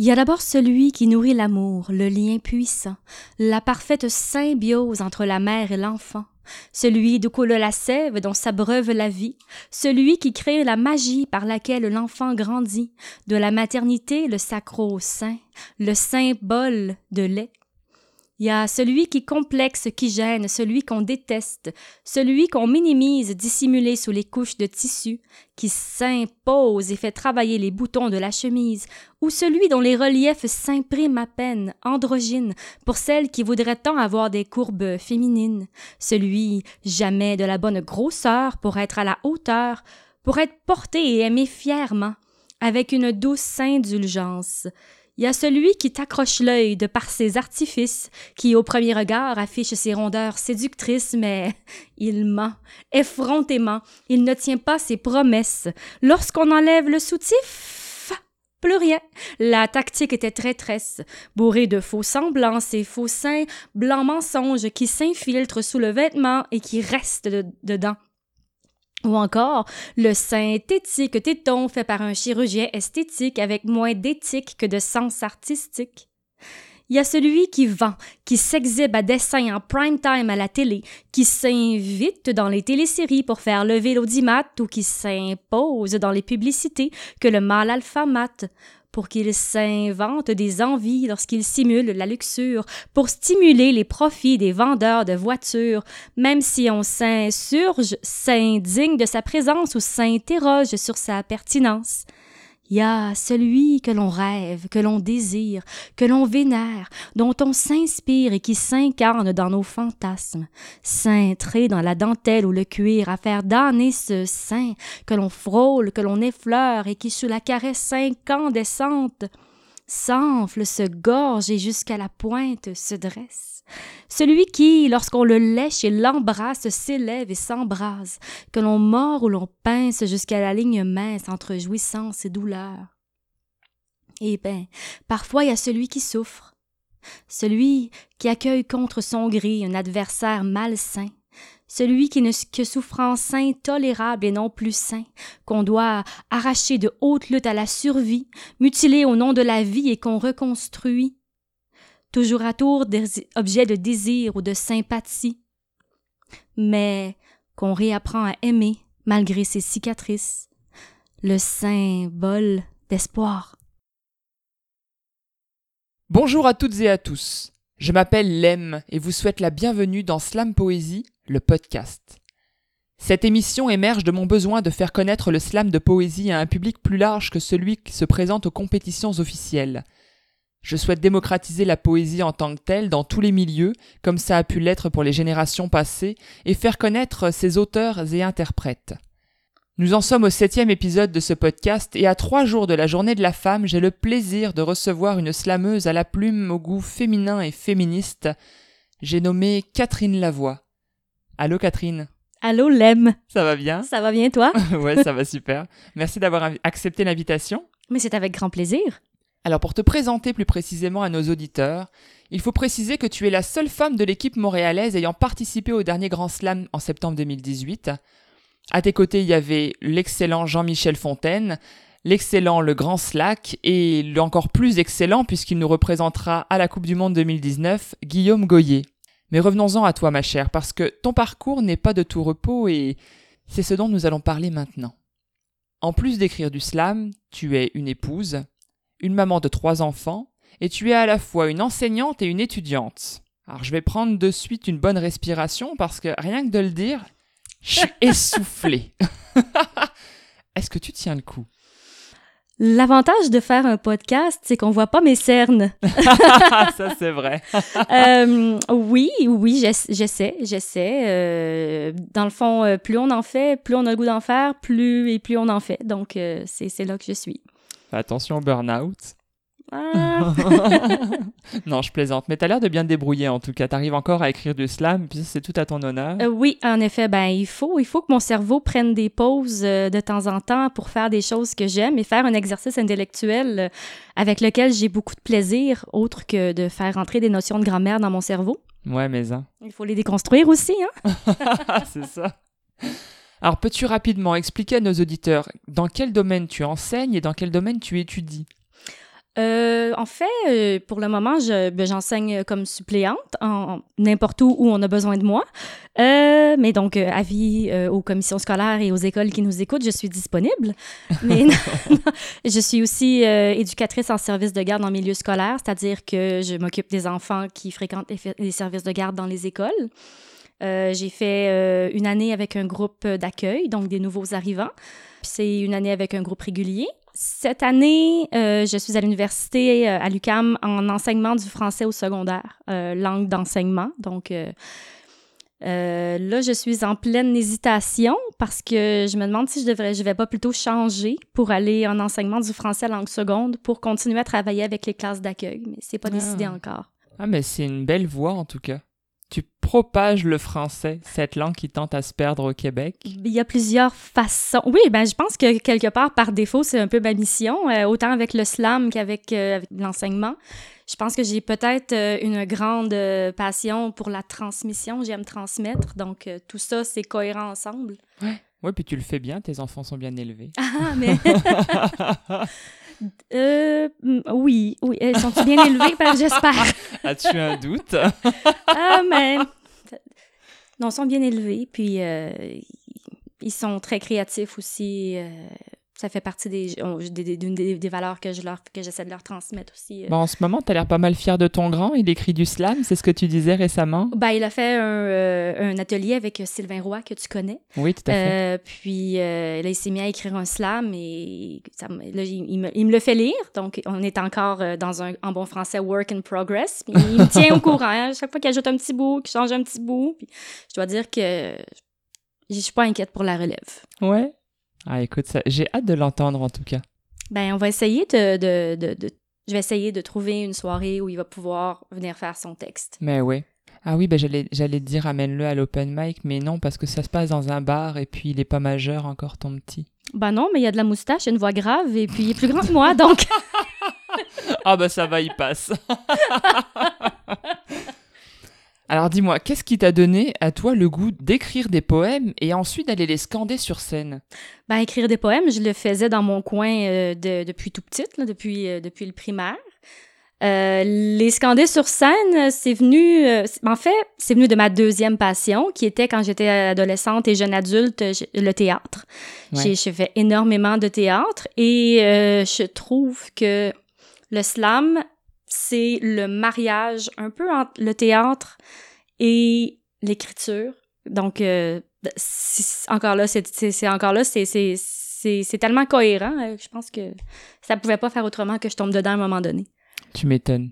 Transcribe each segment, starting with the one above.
Il y a d'abord celui qui nourrit l'amour, le lien puissant, la parfaite symbiose entre la mère et l'enfant, celui d'où coule la sève dont s'abreuve la vie, celui qui crée la magie par laquelle l'enfant grandit, de la maternité le sacro-saint, le symbole de lait, il y a celui qui complexe, qui gêne, celui qu'on déteste, celui qu'on minimise dissimulé sous les couches de tissu, qui s'impose et fait travailler les boutons de la chemise, ou celui dont les reliefs s'impriment à peine, androgynes, pour celles qui voudraient tant avoir des courbes féminines, celui jamais de la bonne grosseur pour être à la hauteur, pour être porté et aimé fièrement, avec une douce indulgence, il y a celui qui t'accroche l'œil de par ses artifices, qui au premier regard affiche ses rondeurs séductrices, mais il ment. Effrontément, il ne tient pas ses promesses. Lorsqu'on enlève le soutif, plus rien. La tactique était traîtresse, bourrée de faux semblances et faux seins, blancs mensonges qui s'infiltrent sous le vêtement et qui restent dedans. Ou encore, le synthétique téton fait par un chirurgien esthétique avec moins d'éthique que de sens artistique. Il y a celui qui vend, qui s'exhibe à dessin en prime time à la télé, qui s'invite dans les téléséries pour faire lever l'audimat ou qui s'impose dans les publicités que le mâle alpha mate pour qu'il s'invente des envies lorsqu'il simule la luxure, pour stimuler les profits des vendeurs de voitures, même si on s'insurge, s'indigne de sa présence ou s'interroge sur sa pertinence. Il y a celui que l'on rêve, que l'on désire, que l'on vénère, dont on s'inspire et qui s'incarne dans nos fantasmes, cintré dans la dentelle ou le cuir, à faire damner ce sein que l'on frôle, que l'on effleure et qui sous la caresse incandescente s'enfle, se gorge et jusqu'à la pointe se dresse. Celui qui, lorsqu'on le lèche et l'embrasse, s'élève et s'embrase, que l'on mord ou l'on pince jusqu'à la ligne mince entre jouissance et douleur. Eh bien, parfois il y a celui qui souffre, celui qui accueille contre son gré un adversaire malsain, celui qui ne que souffrance intolérable et non plus sain, qu'on doit arracher de haute lutte à la survie, mutiler au nom de la vie et qu'on reconstruit, toujours à tour des objets de désir ou de sympathie, mais qu'on réapprend à aimer malgré ses cicatrices, le symbole d'espoir. Bonjour à toutes et à tous. Je m'appelle Lem et vous souhaite la bienvenue dans Slam Poésie, le podcast. Cette émission émerge de mon besoin de faire connaître le slam de poésie à un public plus large que celui qui se présente aux compétitions officielles. Je souhaite démocratiser la poésie en tant que telle dans tous les milieux, comme ça a pu l'être pour les générations passées, et faire connaître ses auteurs et interprètes. Nous en sommes au septième épisode de ce podcast et à trois jours de la journée de la femme, j'ai le plaisir de recevoir une slameuse à la plume au goût féminin et féministe. J'ai nommé Catherine Lavoie. Allô Catherine Allô Lem Ça va bien? Ça va bien toi? Ouais, ça va super. Merci d'avoir accepté l'invitation. Mais c'est avec grand plaisir. Alors pour te présenter plus précisément à nos auditeurs, il faut préciser que tu es la seule femme de l'équipe montréalaise ayant participé au dernier Grand Slam en septembre 2018. À tes côtés, il y avait l'excellent Jean-Michel Fontaine, l'excellent Le Grand Slack et l'encore plus excellent puisqu'il nous représentera à la Coupe du Monde 2019, Guillaume Goyer. Mais revenons-en à toi ma chère, parce que ton parcours n'est pas de tout repos et c'est ce dont nous allons parler maintenant. En plus d'écrire du slam, tu es une épouse, une maman de trois enfants, et tu es à la fois une enseignante et une étudiante. Alors je vais prendre de suite une bonne respiration parce que rien que de le dire, je suis essoufflé. Est-ce que tu tiens le coup? L'avantage de faire un podcast, c'est qu'on voit pas mes cernes. Ça, c'est vrai. euh, oui, oui, j'essaie, j'essaie. Euh, dans le fond, euh, plus on en fait, plus on a le goût d'en faire, plus et plus on en fait. Donc, euh, c'est là que je suis. Attention au burn-out. Ah. non, je plaisante. Mais tu as l'air de bien te débrouiller en tout cas. Tu arrives encore à écrire du slam, puis c'est tout à ton honneur. Euh, oui, en effet, ben il faut, il faut que mon cerveau prenne des pauses euh, de temps en temps pour faire des choses que j'aime et faire un exercice intellectuel euh, avec lequel j'ai beaucoup de plaisir, autre que de faire entrer des notions de grammaire dans mon cerveau. Ouais, mais hein. Il faut les déconstruire aussi, hein. c'est ça. Alors, peux-tu rapidement expliquer à nos auditeurs dans quel domaine tu enseignes et dans quel domaine tu étudies? Euh, en fait, euh, pour le moment, je, ben, j'enseigne comme suppléante n'importe où où on a besoin de moi. Euh, mais donc, euh, avis aux commissions scolaires et aux écoles qui nous écoutent, je suis disponible. Mais non, non, je suis aussi éducatrice en service de garde en milieu scolaire, c'est-à-dire que je m'occupe des enfants qui fréquentent les services de garde dans les écoles. Euh, j'ai fait euh, une année avec un groupe d'accueil, donc des nouveaux arrivants. Puis c'est une année avec un groupe régulier. Cette année, euh, je suis à l'université à l'UCAM en enseignement du français au secondaire, langue d'enseignement. Donc là, je suis en pleine hésitation parce que je me demande si je devrais, je vais pas plutôt changer pour aller en enseignement du français langue seconde pour continuer à travailler avec les classes d'accueil, mais c'est pas Ah. décidé encore. Ah, mais c'est une belle voix en tout cas. Tu propages le français, cette langue qui tente à se perdre au Québec? Il y a plusieurs façons. Oui, ben je pense que quelque part, par défaut, c'est un peu ma mission, euh, autant avec le slam qu'avec euh, avec l'enseignement. Je pense que j'ai peut-être euh, une grande passion pour la transmission. J'aime transmettre, donc tout ça, c'est cohérent ensemble. Ouais, puis tu le fais bien, tes enfants sont bien élevés. Ah, mais... euh, mm, oui, oui. Ils sont bien élevés? Ben, j'espère. As-tu un doute? Ah, mais... Non, ils sont bien élevés, puis euh, ils sont très créatifs aussi. euh, ça fait partie des, des, des, des- des valeurs que je leur que j'essaie de leur transmettre aussi. euh. Bon, en ce moment, t'as l'air pas mal fier de ton grand. Il écrit du slam, c'est ce que tu disais récemment. Ben, il a fait un, euh, un atelier avec Sylvain Roy, que tu connais. Oui, tout à fait. Euh, puis euh, là, il s'est mis à écrire un slam et ça, là, il, il me, il me le fait lire. Donc, on est encore dans un, en bon français, work in progress. Puis il me tient au courant. hein. Chaque fois qu'il ajoute un petit bout, qu'il change un petit bout. Puis je dois dire que je suis pas inquiète pour la relève. Ouais. Ah, écoute, ça, j'ai hâte de l'entendre en tout cas. Ben, on va essayer de, de, de, de- Je vais essayer de trouver une soirée où il va pouvoir venir faire son texte. Mais ouais. Ah oui, ben j'allais, j'allais te dire amène-le à l'open mic, mais non, parce que ça se passe dans un bar et puis il est pas majeur encore ton petit. Ben non, mais il a de la moustache, une voix grave et puis il est plus grand que moi, donc... Ah bah ça va, il passe. Alors dis-moi, qu'est-ce qui t'a donné à toi le goût d'écrire des poèmes et ensuite d'aller les scander sur scène? Ben, écrire des poèmes, je le faisais dans mon coin euh, de- depuis tout petite, là, depuis, euh, depuis le primaire. Euh, les scander sur scène, c'est venu, en fait, c'est venu de ma deuxième passion, qui était quand j'étais adolescente et jeune adulte, le théâtre. Ouais. J'ai j'ai fait énormément de théâtre et je trouve que le slam, c'est le mariage un peu entre le théâtre et l'écriture. Donc, euh, encore là, c'est encore là, c'est tellement cohérent. euh, Je pense que ça pouvait pas faire autrement que je tombe dedans à un moment donné. Tu m'étonnes.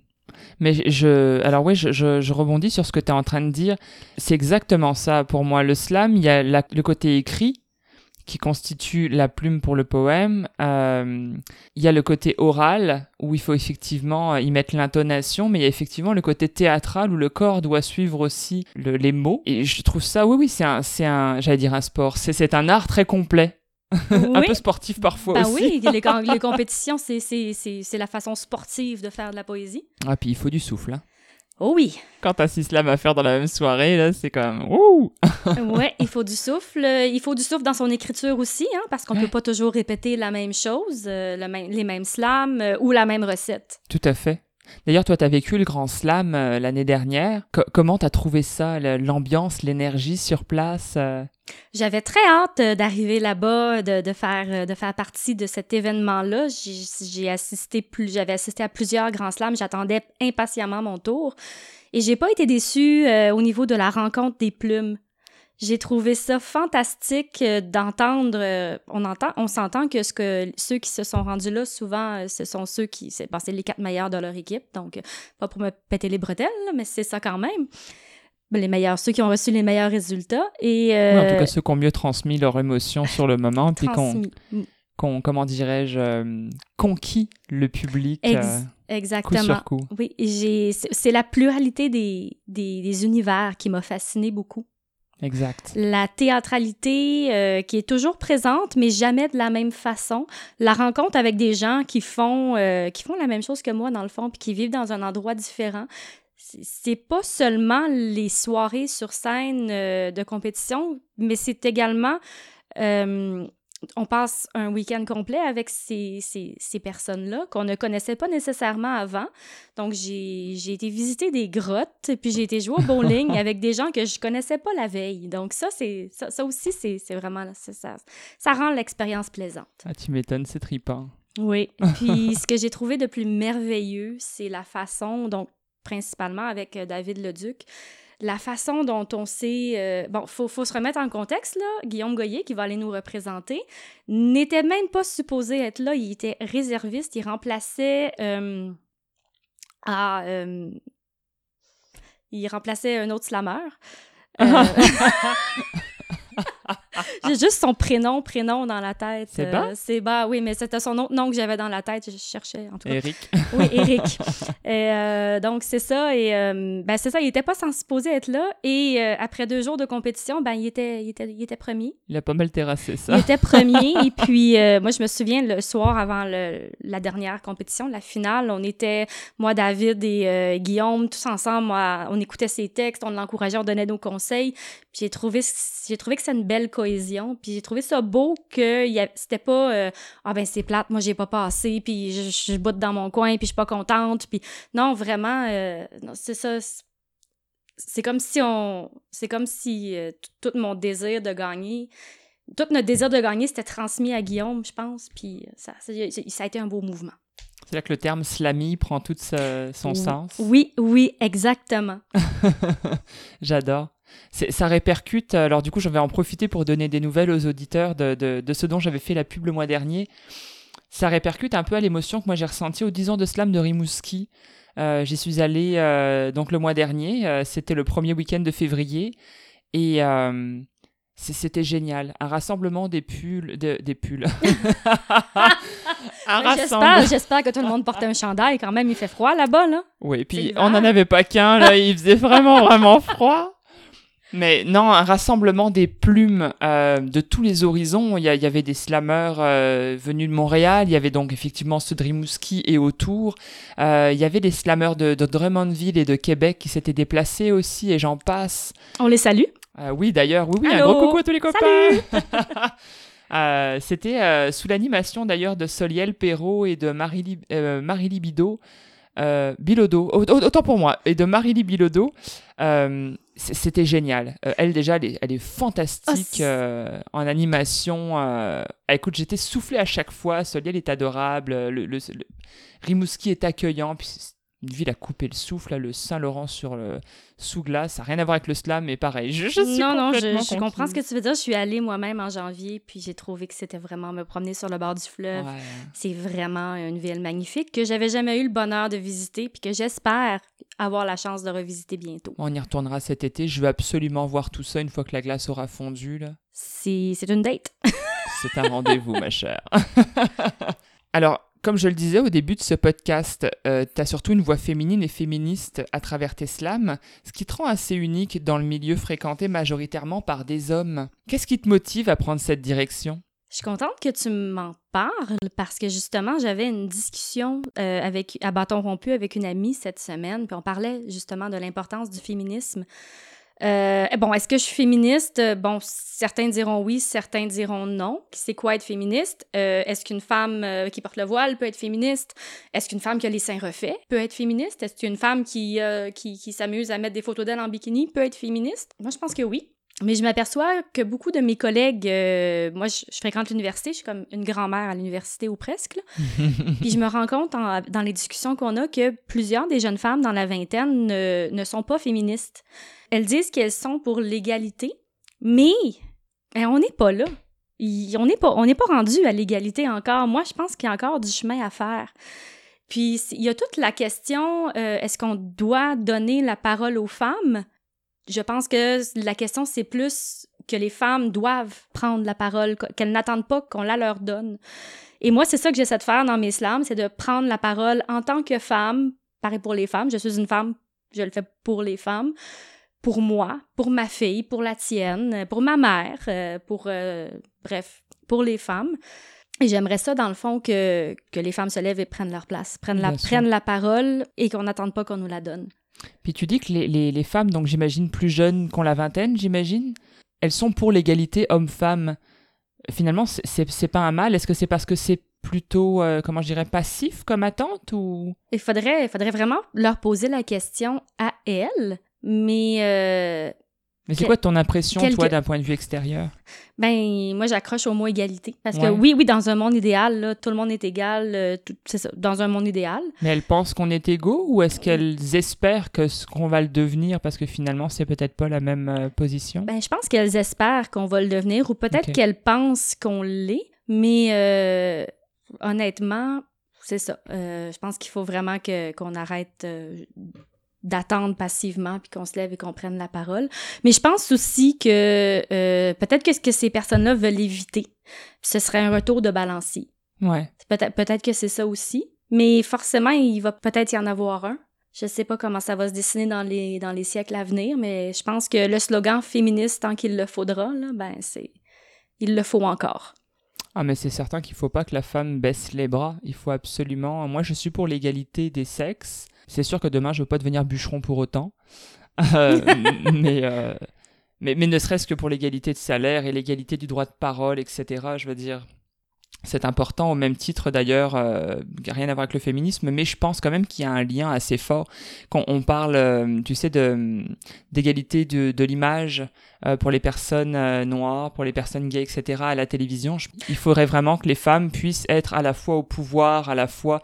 Mais je- alors oui, je, je, rebondis sur ce que tu es en train de dire. C'est exactement ça pour moi. Le slam, il y a le côté écrit qui constitue la plume pour le poème. Euh, il y a le côté oral où il faut effectivement euh, y mettre l'intonation, mais il y a effectivement le côté théâtral où le corps doit suivre aussi le- les mots. Et je trouve ça, oui, oui, c'est un, c'est un, j'allais dire un sport. C'est, c'est un art très complet. un Oui. peu sportif parfois Ben aussi. oui, les, com- les compétitions, c'est la façon sportive de faire de la poésie. Ah, puis il faut du souffle. Hein. Oh oui, Quand t'as six slams à faire dans la même soirée, là, c'est même. Ouh! ouais, il faut du souffle. Euh, Il faut du souffle dans son écriture aussi, hein, parce qu'on Ouais. peut pas toujours répéter la même chose, euh, le même- les mêmes slams euh, ou la même recette. Tout à fait. D'ailleurs, toi, t'as vécu le Grand Slam euh, l'année dernière. Co- comment t'as trouvé ça, l'ambiance, l'énergie sur place euh? J'avais très hâte euh, d'arriver là-bas, de, faire, de faire partie de cet événement-là. J'ai assisté j'avais assisté à plusieurs grands slams. J'attendais impatiemment mon tour. Et j'ai pas été déçue au niveau de la rencontre des plumes. J'ai trouvé ça fantastique euh, d'entendre. euh, on entend, on s'entend que ce que ceux qui se sont rendus là, souvent, euh, ce sont ceux qui, c'est ben, c'est les quatre meilleurs de leur équipe. Donc, pas pour me péter les bretelles, mais c'est ça quand même. Les meilleurs, ceux qui ont reçu les meilleurs résultats. Et en tout cas, ceux qui ont mieux transmis leur émotion sur le moment, puis qu'on. Mm, qu'on- comment dirais-je, euh, conquis le public Ex- euh, coup Exactement. sur coup. Oui, c'est la pluralité des, des, des univers qui m'a fasciné beaucoup. Exact. La théâtralité euh, qui est toujours présente, mais jamais de la même façon. La rencontre avec des gens qui font, euh, qui font la même chose que moi, dans le fond, puis qui vivent dans un endroit différent. C'est- pas seulement les soirées sur scène euh, de compétition, mais c'est également on passe un week-end complet avec ces, ces, ces personnes-là qu'on ne connaissait pas nécessairement avant. Donc, j'ai été visiter des grottes, puis j'ai été jouer au bowling avec des gens que je connaissais pas la veille. Donc, ça, c'est ça, ça aussi, c'est vraiment... Ça, ça rend l'expérience plaisante. Ah, tu m'étonnes, c'est tripant. Oui. Puis, ce que j'ai trouvé de plus merveilleux, c'est la façon, donc principalement avec euh, David Leduc, la façon dont on sait... Euh, bon, il faut, faut, se remettre en contexte, là. Guillaume Goyer, qui va aller nous représenter, n'était même pas supposé être là. Il était réserviste. Il remplaçait... Euh, à, euh, il remplaçait un autre slammer. J'ai juste son prénom, prénom dans la tête. C'est bas? c'est bas, oui, mais c'était son autre nom que j'avais dans la tête. Je cherchais, en tout cas. Eric. oui, Eric. et, euh, donc, c'est ça. Et euh, ben, c'est ça, il n'était pas sans supposer être là. Et euh, après deux jours de compétition, ben, il était, il était, il était premier. Il a pas mal terrassé ça. Il était premier. et puis, moi, je me souviens, le soir avant le, la dernière compétition, la finale, on était, moi, David et Guillaume, tous ensemble, moi, on écoutait ses textes, on l'encourageait, on donnait nos conseils. Puis j'ai trouvé, j'ai trouvé que c'est une belle cohésion. Puis j'ai trouvé ça beau que c'était pas euh, ah ben c'est plate, moi j'ai pas passé, puis je, je, botte dans mon coin, puis je suis pas contente. Puis non, vraiment, euh, c'est ça. C'est comme si on, c'est comme si euh, tout mon désir de gagner, tout notre désir de gagner, c'était transmis à Guillaume, je pense. Puis ça, ça, ça a été un beau mouvement. C'est là que le terme slammy prend tout son sens. Oui, oui, exactement. J'adore. Ça répercute, alors du coup je vais en profiter pour donner des nouvelles aux auditeurs de, de, ce dont j'avais fait la pub le mois dernier. Ça répercute un peu à l'émotion que moi j'ai ressentie aux 10 ans de slam de Rimouski. Euh, J'y suis allé euh, donc le mois dernier, euh, c'était le premier week-end de février, et euh, c'était génial. Un rassemblement des pulls, des pulls. J'espère que tout le monde portait un chandail, quand même il fait froid là-bas, là. Oui, puis on n'en avait pas qu'un, là, il faisait vraiment, vraiment froid. Mais non, un rassemblement des plumes euh, de tous les horizons. Il y, avait des slammers euh, venus de Montréal, il y avait donc effectivement ceux de Rimouski et autour. Euh, il y avait des slammers de, de, Drummondville et de Québec qui s'étaient déplacés aussi, et j'en passe. On les salue. oui, d'ailleurs, oui, oui, un gros coucou à tous les copains. C'était sous l'animation d'ailleurs de Soliel Perrault et de Marie, Marie Libido. Bilodeau, autant pour moi, et de Marie-Lie Bilodeau. C'était génial. Euh, elle, déjà, elle est, elle est fantastique oh, euh, en animation. Euh. Écoute, j'étais soufflé à chaque fois. Soliel est adorable. Le, le, Rimouski est accueillant. Puis une ville à couper le souffle, là, le Saint-Laurent sur le sous glace, ça n'a rien à voir avec le slam, mais pareil. Je, je suis non, non, je, je comprends ce que tu veux dire. Je suis allée moi-même en janvier, puis j'ai trouvé que c'était vraiment me promener sur le bord du fleuve. C'est vraiment une ville magnifique que j'avais jamais eu le bonheur de visiter, puis que j'espère avoir la chance de revisiter bientôt. On y retournera cet été. Je veux absolument voir tout ça une fois que la glace aura fondu. Là. C'est une date. C'est un rendez-vous, ma chère. Alors, comme je le disais au début de ce podcast, euh, tu as surtout une voix féminine et féministe à travers tes slams, ce qui te rend assez unique dans le milieu fréquenté majoritairement par des hommes. Qu'est-ce qui te motive à prendre cette direction? Je suis contente que tu m'en parles parce que justement, j'avais une discussion euh, avec, à bâton rompu avec une amie cette semaine, puis on parlait justement de l'importance du féminisme euh, bon, est-ce que je suis féministe? Bon, certains diront oui, certains diront non. C'est quoi être féministe? Euh, est-ce qu'une femme euh, qui porte le voile peut être féministe? Est-ce qu'une femme qui a les seins refaits peut être féministe? Est-ce qu'une femme qui, qui, qui s'amuse à mettre des photos d'elle en bikini peut être féministe? Moi, je pense que oui. Mais je m'aperçois que beaucoup de mes collègues, moi je, fréquente l'université, je suis comme une grand-mère à l'université ou presque, puis je me rends compte dans les discussions qu'on a que plusieurs des jeunes femmes dans la vingtaine ne, ne sont pas féministes. Elles disent qu'elles sont pour l'égalité, mais eh, on n'est pas là. on n'est pas, on n'est pas rendu à l'égalité encore. Moi, je pense qu'il y a encore du chemin à faire. Puis il y a toute la question euh, est-ce qu'on doit donner la parole aux femmes? Je pense que la question c'est plus que les femmes doivent prendre la parole, qu'elles n'attendent pas qu'on la leur donne. Et moi, c'est ça que j'essaie de faire dans mes slams, c'est de prendre la parole en tant que femme. Pareil pour les femmes, je suis une femme, je le fais pour les femmes pour moi, pour ma fille, pour la tienne, pour ma mère, euh, pour, euh, bref, pour les femmes. Et j'aimerais ça, dans le fond, que, que les femmes se lèvent et prennent leur place, prennent, la, prennent la parole et qu'on n'attende pas qu'on nous la donne. Puis tu dis que les, les, femmes, donc j'imagine plus jeunes qu'ont la vingtaine, j'imagine, elles sont pour l'égalité homme-femme. finalement, c'est pas un mal. Est-ce que c'est parce que c'est plutôt, euh, comment je dirais, passif comme attente ou... Il faudrait, il faudrait vraiment leur poser la question à elles, mais... Euh, mais c'est quoi ton impression, toi, d'un point de vue extérieur? Ben, moi, j'accroche au mot égalité. Parce que oui, oui, dans un monde idéal, là, tout le monde est égal. Euh, c'est ça, dans un monde idéal. Mais elles pensent qu'on est égaux ou est-ce qu'elles espèrent que ce qu'on va le devenir parce que finalement, c'est peut-être pas la même euh, position? Ben, je pense qu'elles espèrent qu'on va le devenir ou peut-être qu'elles pensent qu'on l'est. Mais euh, honnêtement, c'est ça. je pense qu'il faut vraiment que, qu'on arrête d'attendre passivement puis qu'on se lève et qu'on prenne la parole. Mais je pense aussi que euh, peut-être que ce que ces personnes-là veulent éviter, ce serait un retour de balancier. Ouais. Peut-être peut-être que c'est ça aussi. Mais forcément, il va peut-être y en avoir un. Je sais pas comment ça va se dessiner dans les, dans les siècles à venir, mais je pense que le slogan féministe tant qu'il le faudra, là, ben c'est il le faut encore. Ah mais c'est certain qu'il faut pas que la femme baisse les bras. Il faut absolument. Moi, je suis pour l'égalité des sexes. C'est sûr que demain, je veux pas devenir bûcheron pour autant. Euh, euh, mais, mais, ne serait-ce que pour l'égalité de salaire et l'égalité du droit de parole, etc. Je veux dire, c'est important au même titre d'ailleurs, euh, rien à voir avec le féminisme, mais je pense quand même qu'il y a un lien assez fort quand on parle, tu sais, de d'égalité de, de l'image pour les personnes noires, pour les personnes gays, etc. à la télévision. il faudrait vraiment que les femmes puissent être à la fois au pouvoir, à la fois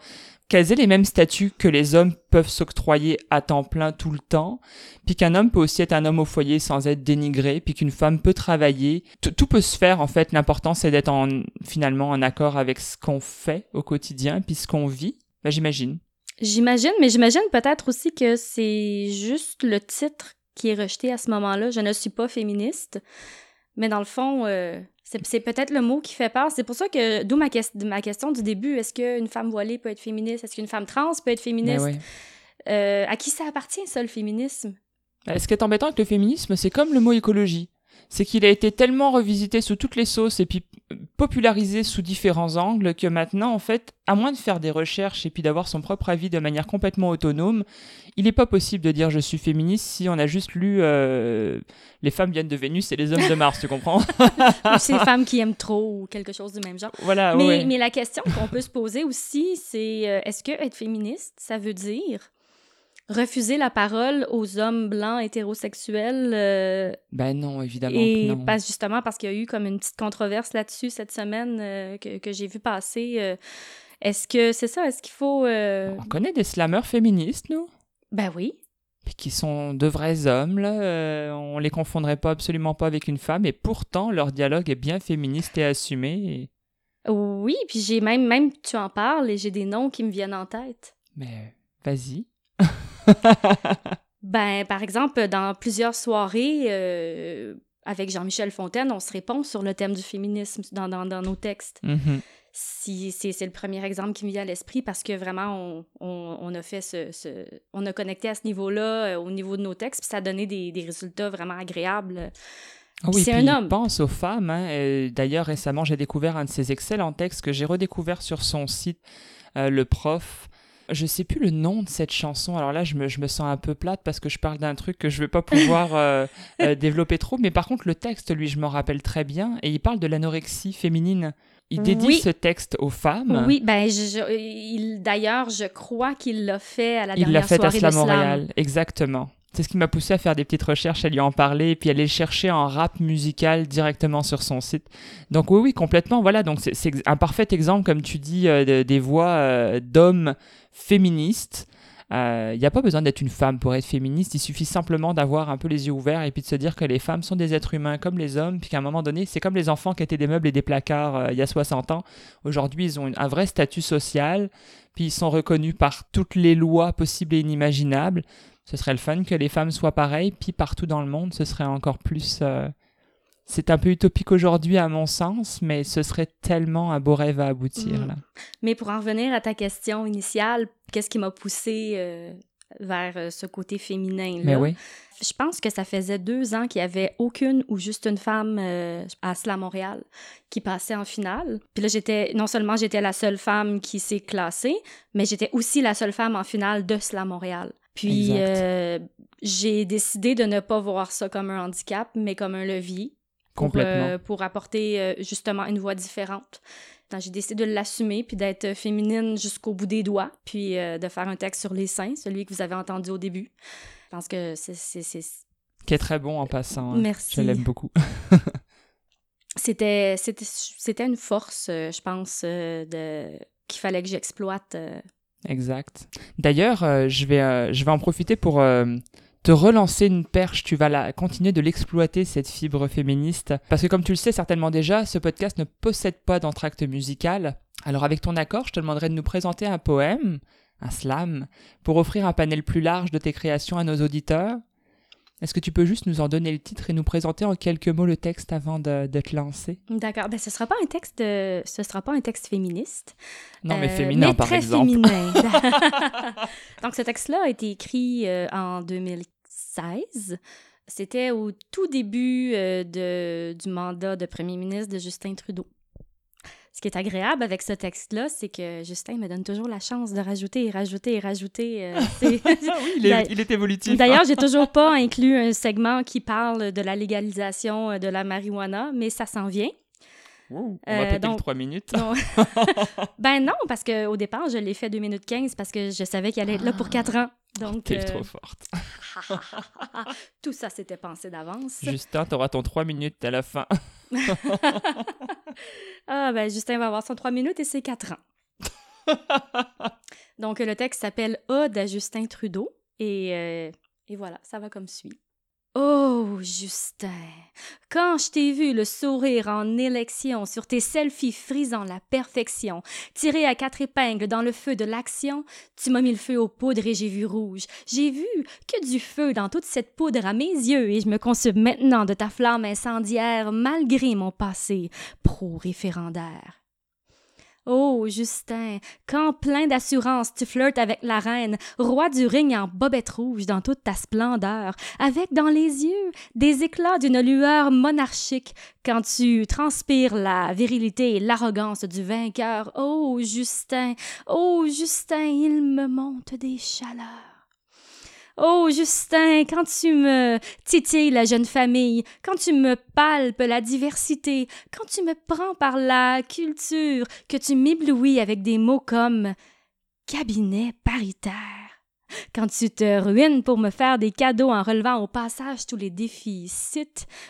aient les mêmes statuts que les hommes peuvent s'octroyer à temps plein tout le temps, puis qu'un homme peut aussi être un homme au foyer sans être dénigré, puis qu'une femme peut travailler. tout peut se faire en fait. L'important c'est d'être en, finalement en accord avec ce qu'on fait au quotidien, puis ce qu'on vit. Ben, j'imagine. J'imagine, mais j'imagine peut-être aussi que c'est juste le titre qui est rejeté à ce moment-là. Je ne suis pas féministe, mais dans le fond, euh, c'est peut-être le mot qui fait peur. C'est pour ça que, d'où ma, ma, question du début, est-ce qu'une femme voilée peut être féministe? Est-ce qu'une femme trans peut être féministe? Ben euh, à qui ça appartient, ça, le féminisme? Ben, ce qui est embêtant avec le féminisme, c'est comme le mot écologie c'est qu'il a été tellement revisité sous toutes les sauces et puis popularisé sous différents angles que maintenant, en fait, à moins de faire des recherches et puis d'avoir son propre avis de manière complètement autonome, il n'est pas possible de dire je suis féministe si on a juste lu euh, les femmes viennent de Vénus et les hommes de Mars, tu comprends? Ou c'est les femmes qui aiment trop ou quelque chose du même genre. Voilà, mais, mais la question qu'on peut se poser aussi, c'est euh, est-ce que être féministe, ça veut dire refuser la parole aux hommes blancs hétérosexuels. Euh, ben non, évidemment. Et non. justement parce qu'il y a eu comme une petite controverse là-dessus cette semaine euh, que, que j'ai vu passer. Euh, est-ce que c'est ça? Est-ce qu'il faut. On connaît des slammeurs féministes, nous? Ben oui. Puis qui sont de vrais hommes, là. on les confondrait pas absolument pas avec une femme, et pourtant leur dialogue est bien féministe et assumé. Oui, puis j'ai même, même tu en parles et j'ai des noms qui me viennent en tête. Mais vas-y. ben, par exemple, dans plusieurs soirées euh, avec Jean-Michel Fontaine, on se répond sur le thème du féminisme dans, dans, nos textes. Mm-hmm. Si, c'est le premier exemple qui me vient à l'esprit parce que vraiment, on, on, on a fait ce, On a connecté à ce niveau-là, euh, au niveau de nos textes, puis ça a donné des, des résultats vraiment agréables. Ah oui, c'est un homme. pense aux femmes. Hein. D'ailleurs, récemment, j'ai découvert un de ses excellents textes que j'ai redécouvert sur son site, euh, Le Prof. Je sais plus le nom de cette chanson. Alors là, je me, je me sens un peu plate parce que je parle d'un truc que je vais pas pouvoir euh, euh, développer trop. Mais par contre, le texte, lui, je m'en rappelle très bien. Et il parle de l'anorexie féminine. Il dédie ce texte aux femmes. Oui, ben, d'ailleurs, je crois qu'il l'a fait à la dernière Il l'a fait à Slam Montréal, exactement. C'est ce qui m'a poussé à faire des petites recherches, à lui en parler, et puis aller chercher en rap musical directement sur son site. Donc oui, oui, complètement. Voilà, donc c'est un parfait exemple, comme tu dis, euh, des voix euh, d'hommes féministes. Il euh, n'y a pas besoin d'être une femme pour être féministe, il suffit simplement d'avoir un peu les yeux ouverts et puis de se dire que les femmes sont des êtres humains comme les hommes, puis qu'à un moment donné, c'est comme les enfants qui étaient des meubles et des placards il y a 60 ans. Aujourd'hui, ils ont un vrai statut social, puis ils sont reconnus par toutes les lois possibles et inimaginables ce serait le fun que les femmes soient pareilles, puis partout dans le monde, ce serait encore plus... Euh, c'est un peu utopique aujourd'hui à mon sens, mais ce serait tellement un beau rêve à aboutir. Mm. Là. Mais pour en revenir à ta question initiale, qu'est-ce qui m'a poussé euh, vers euh, ce côté féminin là oui. Je pense que ça faisait deux ans qu'il n'y avait aucune ou juste une femme à Slam Montréal qui passait en finale. Puis là, j'étais non seulement j'étais la seule femme qui s'est classée, mais j'étais aussi la seule femme en finale de Slam Montréal. Puis euh, j'ai décidé de ne pas voir ça comme un handicap, mais comme un levier. pour, euh, pour apporter euh, justement une voix différente. J'ai décidé de l'assumer puis d'être féminine jusqu'au bout des doigts, puis euh, de faire un texte sur les seins, celui que vous avez entendu au début. Je pense que c'est- Qui est très bon en passant. hein. Merci. Je l'aime beaucoup. c'était c'était c'était une force, euh, je pense, euh, de qu'il fallait que j'exploite. euh. Exact. D'ailleurs, euh, je, vais, euh, je vais en profiter pour euh, te relancer une perche. Tu vas la, continuer de l'exploiter, cette fibre féministe. Parce que comme tu le sais certainement déjà, ce podcast ne possède pas d'entracte musical. Alors avec ton accord, je te demanderai de nous présenter un poème, un slam, pour offrir un panel plus large de tes créations à nos auditeurs. Est-ce que tu peux juste nous en donner le titre et nous présenter en quelques mots le texte avant de, de te lancer? D'accord. Ben, ce sera pas un texte, de- ce sera pas un texte féministe. Non, mais Euh, féminin mais par très exemple. féminin. Donc, ce texte-là a été écrit euh, en 2016. C'était au tout début euh, de, du mandat de premier ministre de Justin Trudeau. Ce qui est agréable avec ce texte-là, c'est que Justin me donne toujours la chance de rajouter et rajouter et rajouter. euh, Ah oui, il est, D'a- il est évolutif. D'ailleurs, j'ai toujours pas inclus un segment qui parle de la légalisation euh, de la marijuana, mais ça s'en vient. Ouh, on va Euh, péter donc- le 3 minutes. Non. ben non, parce qu'au départ, je l'ai fait 2 minutes 15 parce que je savais qu'il allait être là pour 4 ans. Donc, T'es euh, trop forte. tout ça, c'était pensé d'avance. Justin, t'auras ton 3 minutes à la fin. Ah, ben Justin va avoir son 3 minutes et c'est 4 ans. Donc, le texte s'appelle Ode à Justin Trudeau. Et, euh, et voilà, ça va comme suit. Oh, Justin, quand je t'ai vu le sourire en élection sur tes selfies frisant la perfection, tiré à quatre épingles dans le feu de l'action, tu m'as mis le feu aux poudres et j'ai vu rouge. J'ai vu que du feu dans toute cette poudre à mes yeux et je me consume maintenant de ta flamme incendiaire malgré mon passé pro-référendaire. Oh, Justin, quand plein d'assurance tu flirtes avec la reine, roi du ring en bobette rouge dans toute ta splendeur, avec dans les yeux des éclats d'une lueur monarchique, quand tu transpires la virilité et l'arrogance du vainqueur. Oh, Justin, oh, Justin, il me monte des chaleurs. Oh, Justin, quand tu me titilles la jeune famille, quand tu me palpes la diversité, quand tu me prends par la culture, que tu m'éblouis avec des mots comme cabinet paritaire, quand tu te ruines pour me faire des cadeaux en relevant au passage tous les défis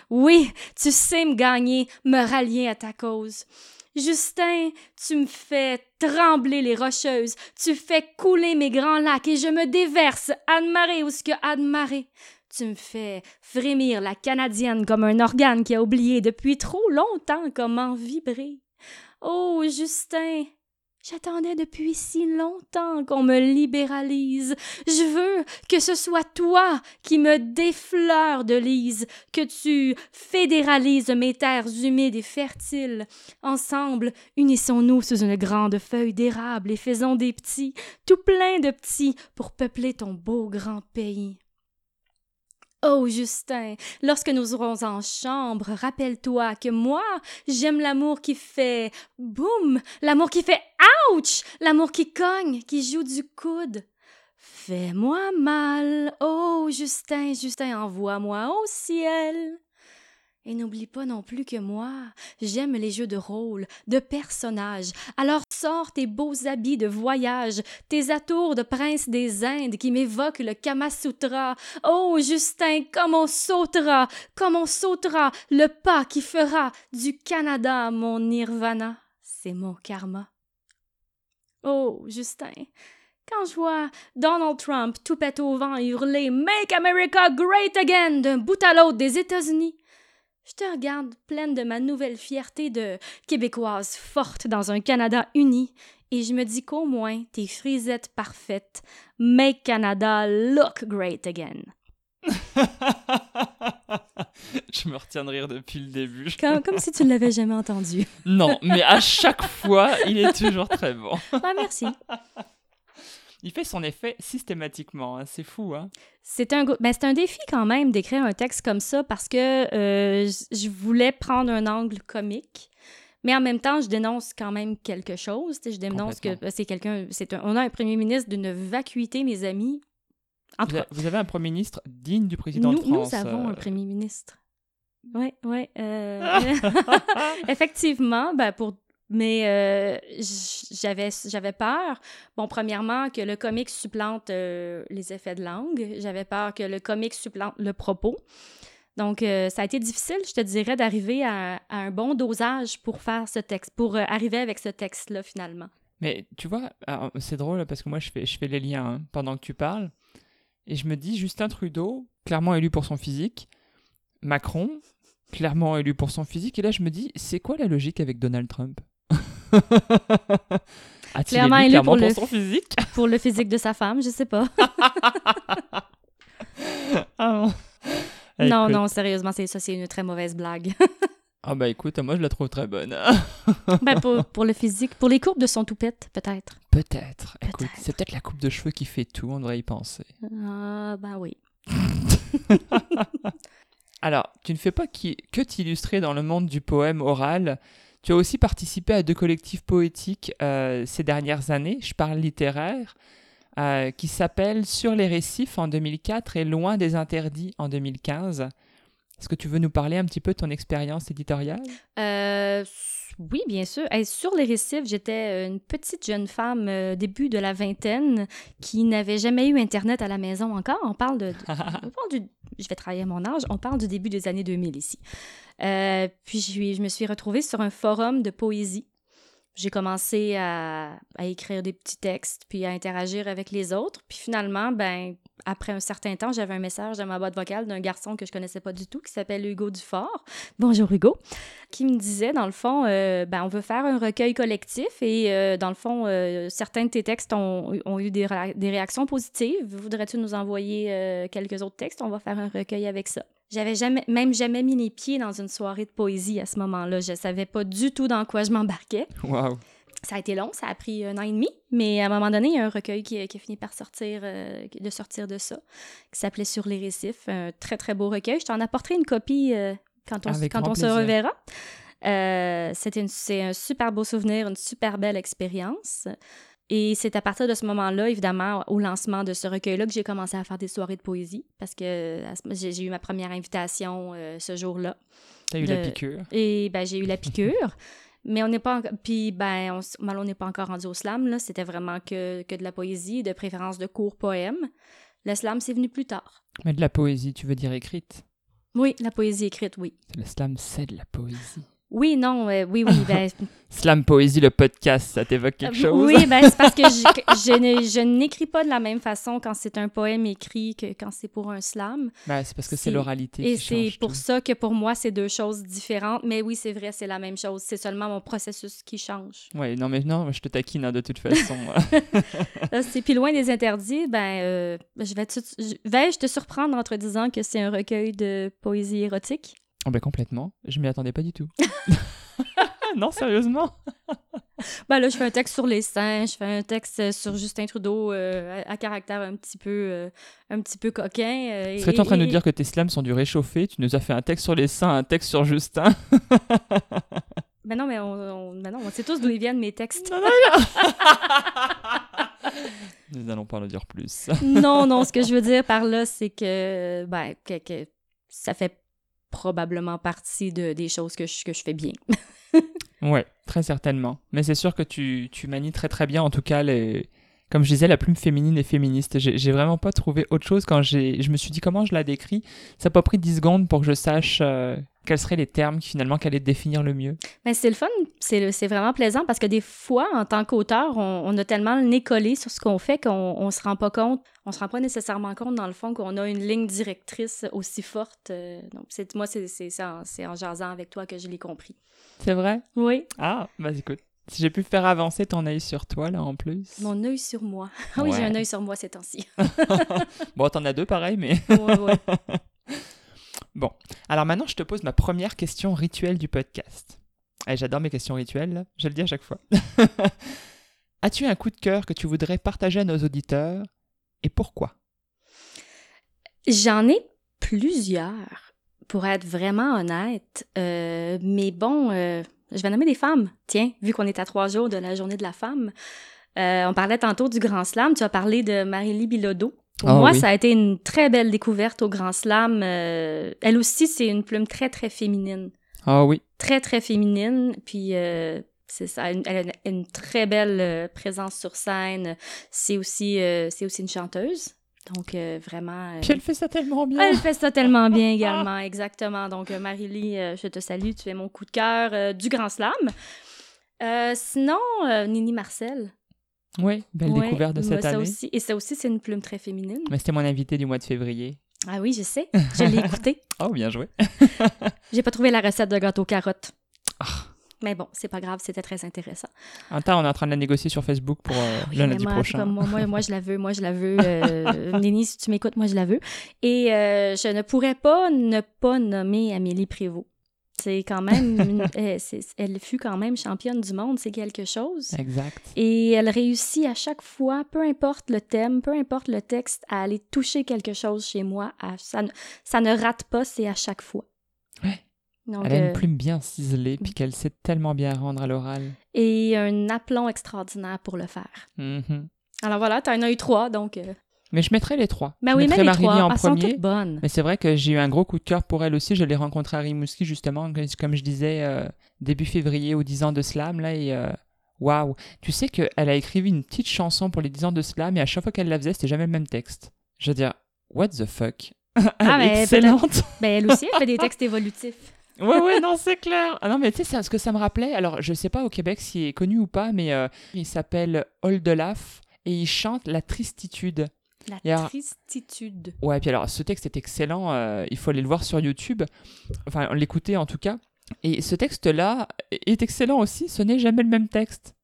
oui, tu sais me gagner, me rallier à ta cause. Justin, tu me fais trembler les rocheuses, tu fais couler mes grands lacs et je me déverse, admarrer où ce que admarrer. Tu me fais frémir la Canadienne comme un organe qui a oublié depuis trop longtemps comment vibrer. Oh, Justin, J'attendais depuis si longtemps qu'on me libéralise. Je veux que ce soit toi qui me défleure de lise, que tu fédéralises mes terres humides et fertiles. Ensemble, unissons-nous sous une grande feuille d'érable et faisons des petits, tout plein de petits, pour peupler ton beau grand pays. Oh, Justin, lorsque nous serons en chambre, rappelle-toi que moi, j'aime l'amour qui fait boum, l'amour qui fait ouch, l'amour qui cogne, qui joue du coude. Fais-moi mal, oh Justin, Justin, envoie-moi au ciel. Et n'oublie pas non plus que moi, j'aime les jeux de rôle, de personnages. Alors sors tes beaux habits de voyage, tes atours de prince des Indes qui m'évoquent le Kama Sutra. Oh, Justin, comme on sautera, comme on sautera le pas qui fera du Canada mon nirvana. C'est mon karma. Oh, Justin, quand je vois Donald Trump tout pète au vent hurler Make America Great Again d'un bout à l'autre des États-Unis, je te regarde pleine de ma nouvelle fierté de Québécoise forte dans un Canada uni, et je me dis qu'au moins tes frisettes parfaites make Canada look great again. je me retiens de rire depuis le début. Comme, comme si tu ne l'avais jamais entendu. Non, mais à chaque fois, il est toujours très bon. Ah, merci. Il fait son effet systématiquement, hein, c'est fou. Hein? C'est un, ben, un défi quand même d'écrire un texte comme ça parce que euh, je voulais prendre un angle comique. Mais en même temps, je dénonce quand même quelque chose. Je dénonce que euh, c'est quelqu'un. On a un premier ministre d'une vacuité, mes amis. En Vous, cas, a- vous avez un Premier ministre digne du président nous, de France. nous avons euh, un premier ministre. Oui, oui. euh, Effectivement, ben pour mais euh, j'avais peur. Bon, premièrement, que le comique supplante euh, les effets de langue. J'avais peur que le comique supplante le propos. Donc, euh, ça a été difficile, je te dirais, d'arriver à, un bon dosage pour faire ce texte, pour arriver avec ce texte-là, finalement. Mais tu vois, c'est drôle parce que moi je fais, je fais les liens hein, pendant que tu parles. Et je me dis, Justin Trudeau, clairement élu pour son physique. Macron, clairement élu pour son physique. Et là je me dis, c'est quoi la logique avec Donald Trump? A-t-il Clairement élu clairement pour pour, le- son physique Pour le physique de sa femme, je sais pas. Ah non. non, Écoute. non, sérieusement, c'est ça, c'est une très mauvaise blague. Ah bah écoute, moi je la trouve très bonne. ben, pour, pour le physique, pour les courbes de son toupette, peut-être. Peut-être. Écoute, Peut-être. c'est peut-être la coupe de cheveux qui fait tout, on devrait y penser. Ah, ben oui. Alors, tu ne fais pas qui- que t'illustrer dans le monde du poème oral. Tu as aussi participé à deux collectifs poétiques euh, ces dernières années, je parle littéraire, euh, qui s'appellent Sur les récifs en 2004 et Loin des interdits en 2015. Est-ce que tu veux nous parler un petit peu de ton expérience éditoriale? Euh, oui, bien sûr. Hey, sur les récifs, j'étais euh, une petite jeune femme, euh, début de la vingtaine, qui n'avait jamais eu Internet à la maison encore. On parle de... de- on parle du- je vais travailler à mon âge. On parle du début des années 2000 ici. Euh, puis je me suis retrouvée sur un forum de poésie. J'ai commencé à, à écrire des petits textes, puis à interagir avec les autres. Puis finalement, ben, après un certain temps, j'avais un message dans ma boîte vocale d'un garçon que je connaissais pas du tout, qui s'appelle Hugo Dufort. Bonjour Hugo. Qui me disait, dans le fond, euh, ben, on veut faire un recueil collectif et euh, dans le fond, euh, certains de tes textes ont, eu des, réa- des réactions positives. Voudrais-tu nous envoyer quelques autres textes? On va faire un recueil avec ça. J'avais jamais, même jamais mis les pieds dans une soirée de poésie à ce moment-là. Je savais pas du tout dans quoi je m'embarquais. Waouh Ça a été long, ça a pris un an et demi, mais à un moment donné, il y a un recueil qui, qui a fini par sortir, euh, de sortir de ça, qui s'appelait Sur les récifs. Un très, très beau recueil. Je t'en apporterai une copie euh, quand on, s- Avec quand grand on se reverra. Euh, c'est un super beau souvenir, une super belle expérience. Et c'est à partir de ce moment-là, évidemment, au lancement de ce recueil-là, que j'ai commencé à faire des soirées de poésie, parce que j'ai eu ma première invitation ce jour-là. T'as eu la piqûre. Et ben, j'ai eu la piqûre. Mais on n'est pas encore... Puis, ben, on, ben, on n'est pas encore rendu au slam, là. C'était vraiment que, que de la poésie, de préférence de courts poèmes. Le slam, c'est venu plus tard. Mais de la poésie, tu veux dire écrite? Oui, la poésie écrite, oui. Le slam, c'est de la poésie. Oui, non, euh, oui, oui, ben... Slam Poésie, le podcast, ça t'évoque quelque chose? Oui, ben, c'est parce que je, je je n'écris pas de la même façon quand c'est un poème écrit que quand c'est pour un slam. Bah, c'est parce que c'est l'oralité Et c'est pour tout. ça que pour moi, c'est deux choses différentes. Mais oui, c'est vrai, c'est la même chose. C'est seulement mon processus qui change. Ouais, non mais non, je te taquine hein, de toute façon. Là, c'est puis loin des interdits, ben, euh, je vais te, je- vais-je te surprendre en te disant que c'est un recueil de poésie érotique? Oh bah complètement, je m'y attendais pas du tout. non, sérieusement Ben là, je fais un texte sur les seins, je fais un texte sur Justin Trudeau euh, à, à caractère un petit peu, euh, un petit peu coquin. euh, Serais-tu en train de nous dire que tes slams sont du réchauffé Tu nous as fait un texte sur les seins, un texte sur Justin Ben non, mais on, on- ben non, on sait tous d'où ils viennent mes textes. Non, non, Nous n'allons pas en dire plus. non, non, ce que je veux dire par là, c'est que, ben, que, que ça fait probablement partie de, des choses que je, que je fais bien. Ouais, très certainement. Mais c'est sûr que tu, tu manies très très bien, en tout cas, les... comme je disais, la plume féminine et féministe. J'ai vraiment pas trouvé autre chose quand je me suis dit comment je la décris? Ça n'a pas pris 10 secondes pour que je sache euh, quels seraient les termes qui finalement qu'allaient définir le mieux? Mais c'est le fun, c'est vraiment plaisant parce que des fois, en tant qu'auteur, on, on a tellement le nez collé sur ce qu'on fait qu'on on se rend pas compte, on se rend pas nécessairement compte dans le fond qu'on a une ligne directrice aussi forte. euh, donc, c'est moi, c'est c'est- c'est en, jasant avec toi que je l'ai compris. C'est vrai? Oui, Ah, bah écoute. Si j'ai pu faire avancer ton œil sur toi, là, en plus. mon œil sur moi. Ah oui, j'ai un œil sur moi ces temps-ci. Bon, t'en as deux pareil, mais... Ouais, ouais. Bon, alors maintenant, je te pose ma première question rituelle du podcast. Eh, J'adore mes questions rituelles, je le dis à chaque fois. As-tu un coup de cœur que tu voudrais partager à nos auditeurs et pourquoi? J'en ai plusieurs, pour être vraiment honnête. Euh, mais bon, euh, je vais nommer des femmes. Tiens, vu qu'on est à trois jours de la journée de la femme, euh, on parlait tantôt du Grand Slam. Tu as parlé de Marie-Lie Bilodeau, Pour Ah moi, oui. ça a été une très belle découverte au Grand Slam. Euh, elle aussi, c'est une plume très, très féminine. Ah oui. Très, très féminine. Puis, euh, c'est ça. Elle elle a une, très belle euh, présence sur scène. C'est aussi, euh, c'est aussi une chanteuse. Donc, euh, vraiment. euh, Puis elle fait ça tellement bien. elle fait ça tellement bien également, exactement. Donc, Marie-Lie, euh, je te salue, tu es mon coup de cœur du Grand Slam. Sinon, Nini Marcel. Oui, belle Ouais, découverte de cette ça année. Aussi, et ça aussi, c'est une plume très féminine. Mais c'était mon invité du mois de février. Ah oui, je sais. Je l'ai écouté. Oh, bien joué. J'ai pas trouvé la recette de gâteau carotte. Ah. Mais bon, c'est pas grave, c'était très intéressant. En temps, on est en train de la négocier sur Facebook pour euh, Oui, le mais lundi moi, prochain. comme moi, moi, moi, je la veux, moi, je la veux. Euh, Nini, si tu m'écoutes, moi, je la veux. Et euh, je ne pourrais pas ne pas nommer Amélie Prévost. C'est quand même, une- elle, fut quand même championne du monde, c'est quelque chose. Exact. Et elle réussit à chaque fois, peu importe le thème, peu importe le texte, à aller toucher quelque chose chez moi. À- ça, ne- ça ne rate pas, c'est à chaque fois. Ouais. Donc, Elle a euh, une plume bien ciselée, puis qu'elle sait tellement bien rendre à l'oral. et un aplomb extraordinaire pour le faire. Mhm. Alors voilà, t'en as eu trois, donc... euh, Mais je mettrais les trois. Je oui, mais mettrais les Marie-Lie trois, en elles sont premier. toutes bonnes. Mais c'est vrai que j'ai eu un gros coup de cœur pour elle aussi. Je l'ai rencontrée à Rimouski, justement, que- comme je disais, euh, début février, aux 10 ans de Slam. Là, et euh, waouh! Tu sais qu'elle a écrit une petite chanson pour les 10 ans de Slam, et à chaque fois qu'elle la faisait, c'était jamais le même texte. Je veux dire, what the fuck? Elle Ah, est mais excellente! Ben elle aussi, elle fait des textes évolutifs. Ouais, ouais, non, c'est clair. Ah non, mais tu sais, ce que ça me rappelait. Alors, je sais pas au Québec s'il est connu ou pas, mais euh, il s'appelle Oldelaf et il chante La Tristitude. La alors- tristitude. Ouais, puis alors, ce texte est excellent. euh, il faut aller le voir sur YouTube. Enfin, l'écouter en tout cas. Et ce texte-là est excellent aussi. Ce n'est jamais le même texte.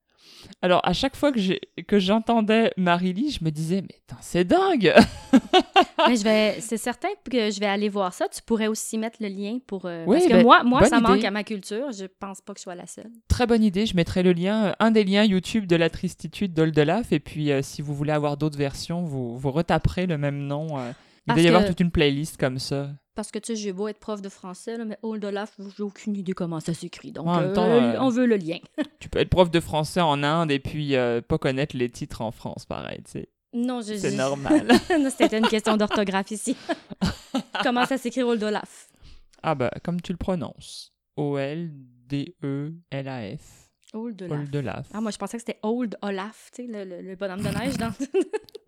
Alors, à chaque fois que j'ai- que j'entendais Marie-Lie, je me disais, mais c'est dingue! Mais je vais, c'est certain que je vais aller voir ça. Tu pourrais aussi mettre le lien pour. euh, Oui, parce que ben, moi, moi ça manque à ma culture. Je pense pas que je sois la seule. Très bonne idée, je mettrai le lien, euh, un des liens YouTube de la tristitude d'Oldelaf, et puis euh, si vous voulez avoir d'autres versions, vous, vous retaperez le même nom. euh. Il Parce doit y avoir toute une playlist comme ça. Parce que tu sais, j'ai beau être prof de français, là, mais Old Olaf, j'ai aucune idée comment ça s'écrit. Donc, En même euh, temps, euh, on veut le lien. Tu peux être prof de français en Inde et puis euh, pas connaître les titres en France, pareil, tu sais. Non, je C'est normal. C'était une question d'orthographe ici. comment ça s'écrit Old Olaf? ah bah, comme tu le prononces. O-L-D-E-L-A-F. Old Olaf. Ah, moi, je pensais que c'était Old Olaf, tu sais, le, le- le bonhomme de neige dans.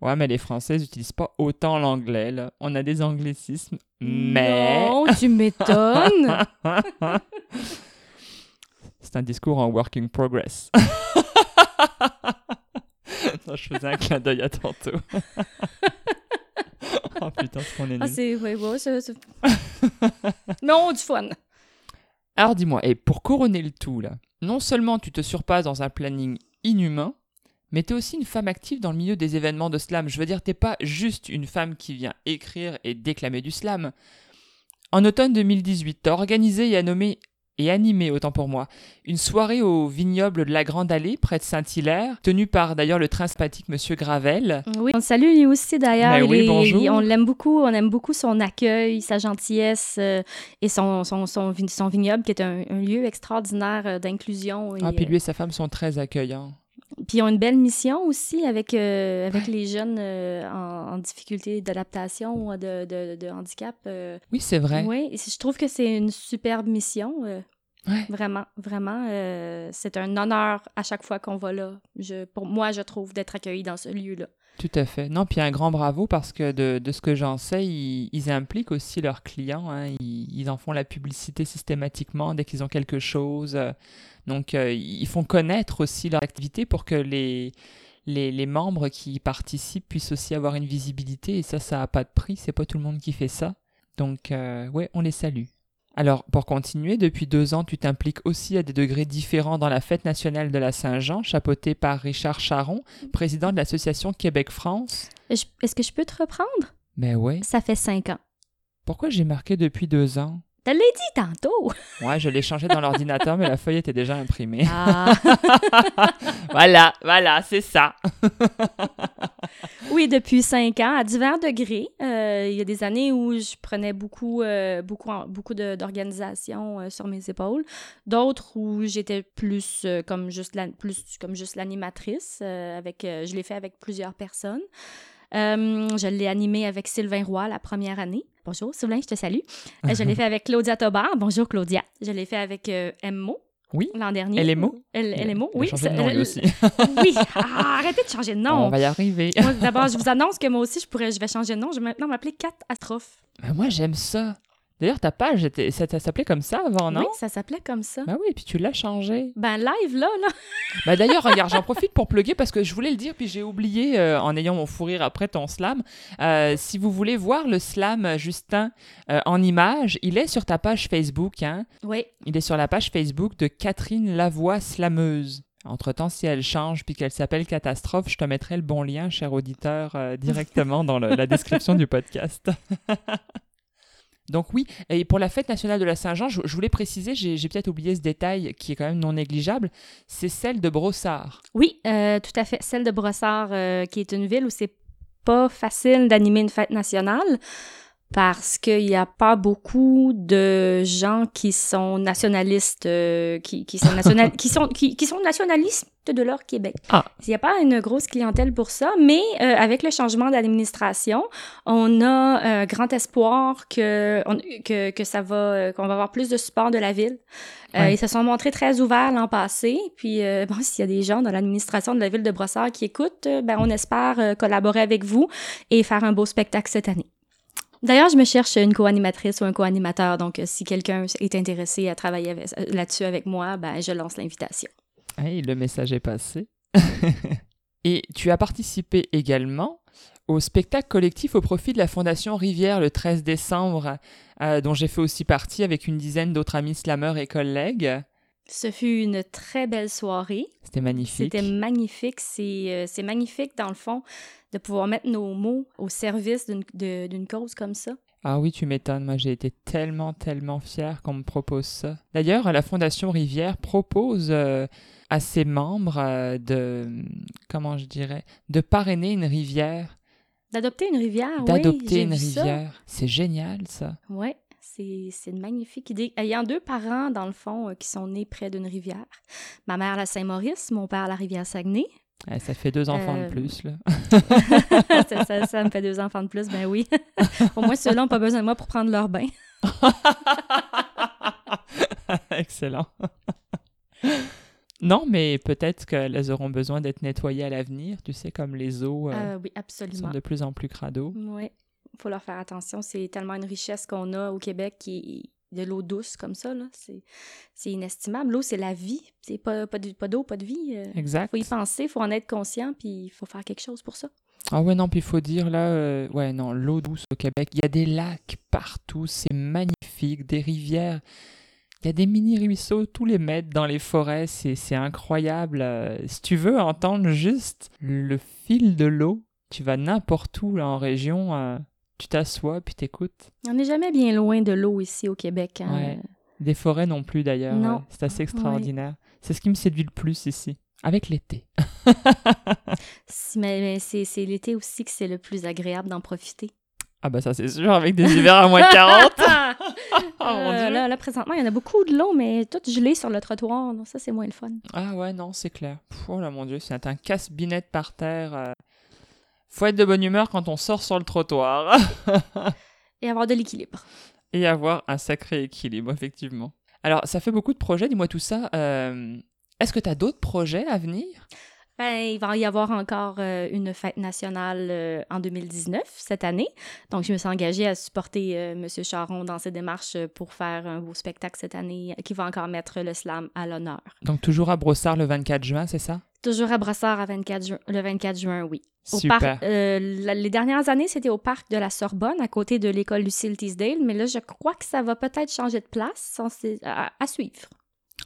Ouais, mais les Français n'utilisent pas autant l'anglais, là. On a des anglicismes, mais... Non, tu m'étonnes. C'est un discours en working progress. non, je faisais un clin d'œil à tantôt. oh putain, ce qu'on est Ah, nul. c'est. Ouais, ouais, c'est- non, du fun. Alors dis-moi, et pour couronner le tout, là, non seulement tu te surpasses dans un planning inhumain, mais t'es aussi une femme active dans le milieu des événements de slam. Je veux dire, t'es pas juste une femme qui vient écrire et déclamer du slam. En automne 2018, t'as organisé et, nommé, et animé, autant pour moi, une soirée au vignoble de la Grande Allée, près de Saint-Hilaire, tenue par d'ailleurs le très sympathique Monsieur Gravel. Oui, on salue lui aussi d'ailleurs. Ben oui, bonjour. on l'aime beaucoup. On aime beaucoup son accueil, sa gentillesse euh, et son, son, son, vin- son vignoble qui est un, un lieu extraordinaire euh, d'inclusion. et, Ah, puis euh, lui et sa femme sont très accueillants. Puis ils ont une belle mission aussi avec, euh, avec les jeunes euh, en, en difficulté d'adaptation ou de, de, de handicap. euh. Oui, c'est vrai. Oui, je trouve que c'est une superbe mission. Ouais. Vraiment, vraiment. c'est un honneur à chaque fois qu'on va là. Je, pour moi, je trouve d'être accueilli dans ce lieu-là. Tout à fait. Non, puis un grand bravo parce que de, de ce que j'en sais, ils, impliquent aussi leurs clients. hein. Ils, ils en font la publicité systématiquement dès qu'ils ont quelque chose. Donc, euh, ils font connaître aussi leur activité pour que les, les, les membres qui y participent puissent aussi avoir une visibilité. Et ça, ça n'a pas de prix. C'est pas tout le monde qui fait ça. Donc, euh, ouais, on les salue. Alors, pour continuer, depuis deux ans, tu t'impliques aussi à des degrés différents dans la fête nationale de la Saint-Jean, chapeautée par Richard Charon, président de l'association Québec-France. Est-ce que je peux te reprendre? Ben ouais. Ça fait cinq ans. Pourquoi j'ai marqué depuis deux ans? Je l'ai dit tantôt. Ouais, je l'ai changé dans l'ordinateur, mais la feuille était déjà imprimée. Ah. voilà, voilà, c'est ça. oui, depuis cinq ans, à divers degrés. Euh, il y a des années où je prenais beaucoup, euh, beaucoup, beaucoup d'organisations euh, sur mes épaules. D'autres où j'étais plus, euh, comme juste la- plus comme juste l'animatrice. avec, je l'ai fait avec plusieurs personnes. Je l'ai animé avec Sylvain Roy la première année. Bonjour Sylvain, je te salue. Je l'ai fait avec Claudia Tobar. Bonjour Claudia. Je l'ai fait avec Emmo. Oui. L'an dernier. LMO? LMO, oui. changé de ça- nom, lui aussi. oui. Ah, arrêtez de changer de On nom. va y arriver. D'abord, je vous annonce que moi aussi, je pourrais, je vais changer de nom. Je vais maintenant m'appeler Catastrophe. Ben, moi, j'aime ça. D'ailleurs, ta page, ça, ça s'appelait comme ça avant, non? Oui, ça s'appelait comme ça. Ben oui, puis tu l'as changé. Ben, live, là, là. Bah d'ailleurs, regarde, j'en profite pour plugger parce que je voulais le dire, puis j'ai oublié euh, en ayant mon fou rire après ton slam. Euh, si vous voulez voir le slam, euh, Justin, euh, en image, il est sur ta page Facebook. Hein? Oui. Il est sur la page Facebook de Catherine Lavoie Slameuse. Entre-temps, si elle change puis qu'elle s'appelle Catastrophe, je te mettrai le bon lien, cher auditeur, euh, directement dans le- la description du podcast. Donc oui, et pour la fête nationale de la Saint-Jean, je, je voulais préciser, j'ai j'ai peut-être oublié ce détail qui est quand même non négligeable, c'est celle de Brossard. Oui, euh, tout à fait. Celle de Brossard, euh, qui est une ville où c'est pas facile d'animer une fête nationale parce qu'il n'y a pas beaucoup de gens qui sont nationalistes, euh, qui, qui, sont national- qui, sont, qui, qui sont nationalistes de leur Québec. Ah. Il n'y a pas une grosse clientèle pour ça, mais euh, avec le changement d'administration, on a euh, grand espoir que, on- que, que ça va, euh, qu'on va avoir plus de support de la ville. Euh, Ouais. Ils se sont montrés très ouverts l'an passé. Puis, euh, bon, s'il y a des gens dans l'administration de la ville de Brossard qui écoutent, ben, on espère collaborer avec vous et faire un beau spectacle cette année. D'ailleurs, je me cherche une co-animatrice ou un co-animateur. Donc, si quelqu'un est intéressé à travailler là-dessus avec moi, ben, je lance l'invitation. Hey, le message est passé. Et tu as participé également au spectacle collectif au profit de la Fondation Rivière le 13 décembre, euh, dont j'ai fait aussi partie avec une dizaine d'autres amis slameurs et collègues. Ce fut une très belle soirée. C'était magnifique. C'était magnifique. C'est euh, c'est magnifique, dans le fond, de pouvoir mettre nos mots au service d'une cause comme ça. Ah oui, tu m'étonnes. Moi, j'ai été tellement, tellement fier qu'on me propose ça. D'ailleurs, la Fondation Rivière propose euh, à ses membres euh, de, comment je dirais, de parrainer une rivière, D'adopter une rivière, oui. d'adopter une rivière. C'est génial, ça. Oui, c'est c'est une magnifique idée. Ayant deux parents, dans le fond, euh, qui sont nés près d'une rivière. Ma mère, la Saint-Maurice, mon père, la rivière Saguenay. Eh, ça fait deux enfants Euh, de plus, là. ça, ça- ça me fait deux enfants de plus, ben oui. Au moins, ceux-là n'ont pas besoin de moi pour prendre leur bain. Excellent. non, mais peut-être qu'elles auront besoin d'être nettoyées à l'avenir, tu sais, comme les eaux euh, Euh, oui, sont de plus en plus crado. Oui, il faut leur faire attention. C'est tellement une richesse qu'on a au Québec qui de l'eau douce comme ça. C'est inestimable. L'eau, c'est la vie. C'est pas, pas de- pas d'eau, pas de vie. Il Exact. faut y penser, il faut en être conscient, puis il faut faire quelque chose pour ça. Ah ouais, non, puis il faut dire là, euh, ouais, non, l'eau douce au Québec, il y a des lacs partout, c'est magnifique, des rivières, il y a des mini-ruisseaux tous les mètres dans les forêts, c'est c'est incroyable. euh, si tu veux entendre juste le fil de l'eau, tu vas n'importe où là, en région, euh, tu t'assois puis t'écoutes. On n'est jamais bien loin de l'eau ici au Québec. hein. Ouais. Des forêts non plus d'ailleurs, Non. ouais, c'est assez extraordinaire. C'est ce qui me séduit le plus ici, avec l'été. Si- Mais, mais c'est c'est l'été aussi que c'est le plus agréable d'en profiter. Ah bah ça c'est sûr, avec des hivers à moins 40. Oh, mon Euh, Dieu. là, là, présentement, il y en a beaucoup de l'eau, mais toute gelée sur le trottoir. Donc ça, c'est moins le fun. Ah ouais, non, c'est clair. Pff, oh là mon dieu, c'est un casse-binette par terre. Faut être de bonne humeur quand on sort sur le trottoir. Et avoir de l'équilibre. Et avoir un sacré équilibre, effectivement. Alors, ça fait beaucoup de projets, dis-moi tout ça. euh, Est-ce que tu as d'autres projets à venir? Ben, il va y avoir encore euh, une fête nationale euh, en 2019, cette année. Donc, je me suis engagée à supporter euh, M. Charon dans ses démarches pour faire un beau spectacle cette année qui va encore mettre le slam à l'honneur. Donc, toujours à Brossard le 24 juin, c'est ça? Toujours à Brassard à 24 ju- le 24 juin, oui. Au Super. parc- euh, la- les dernières années, c'était au parc de la Sorbonne, à côté de l'école Lucille Teasdale, mais là, je crois que ça va peut-être changer de place. On sait- à, à suivre.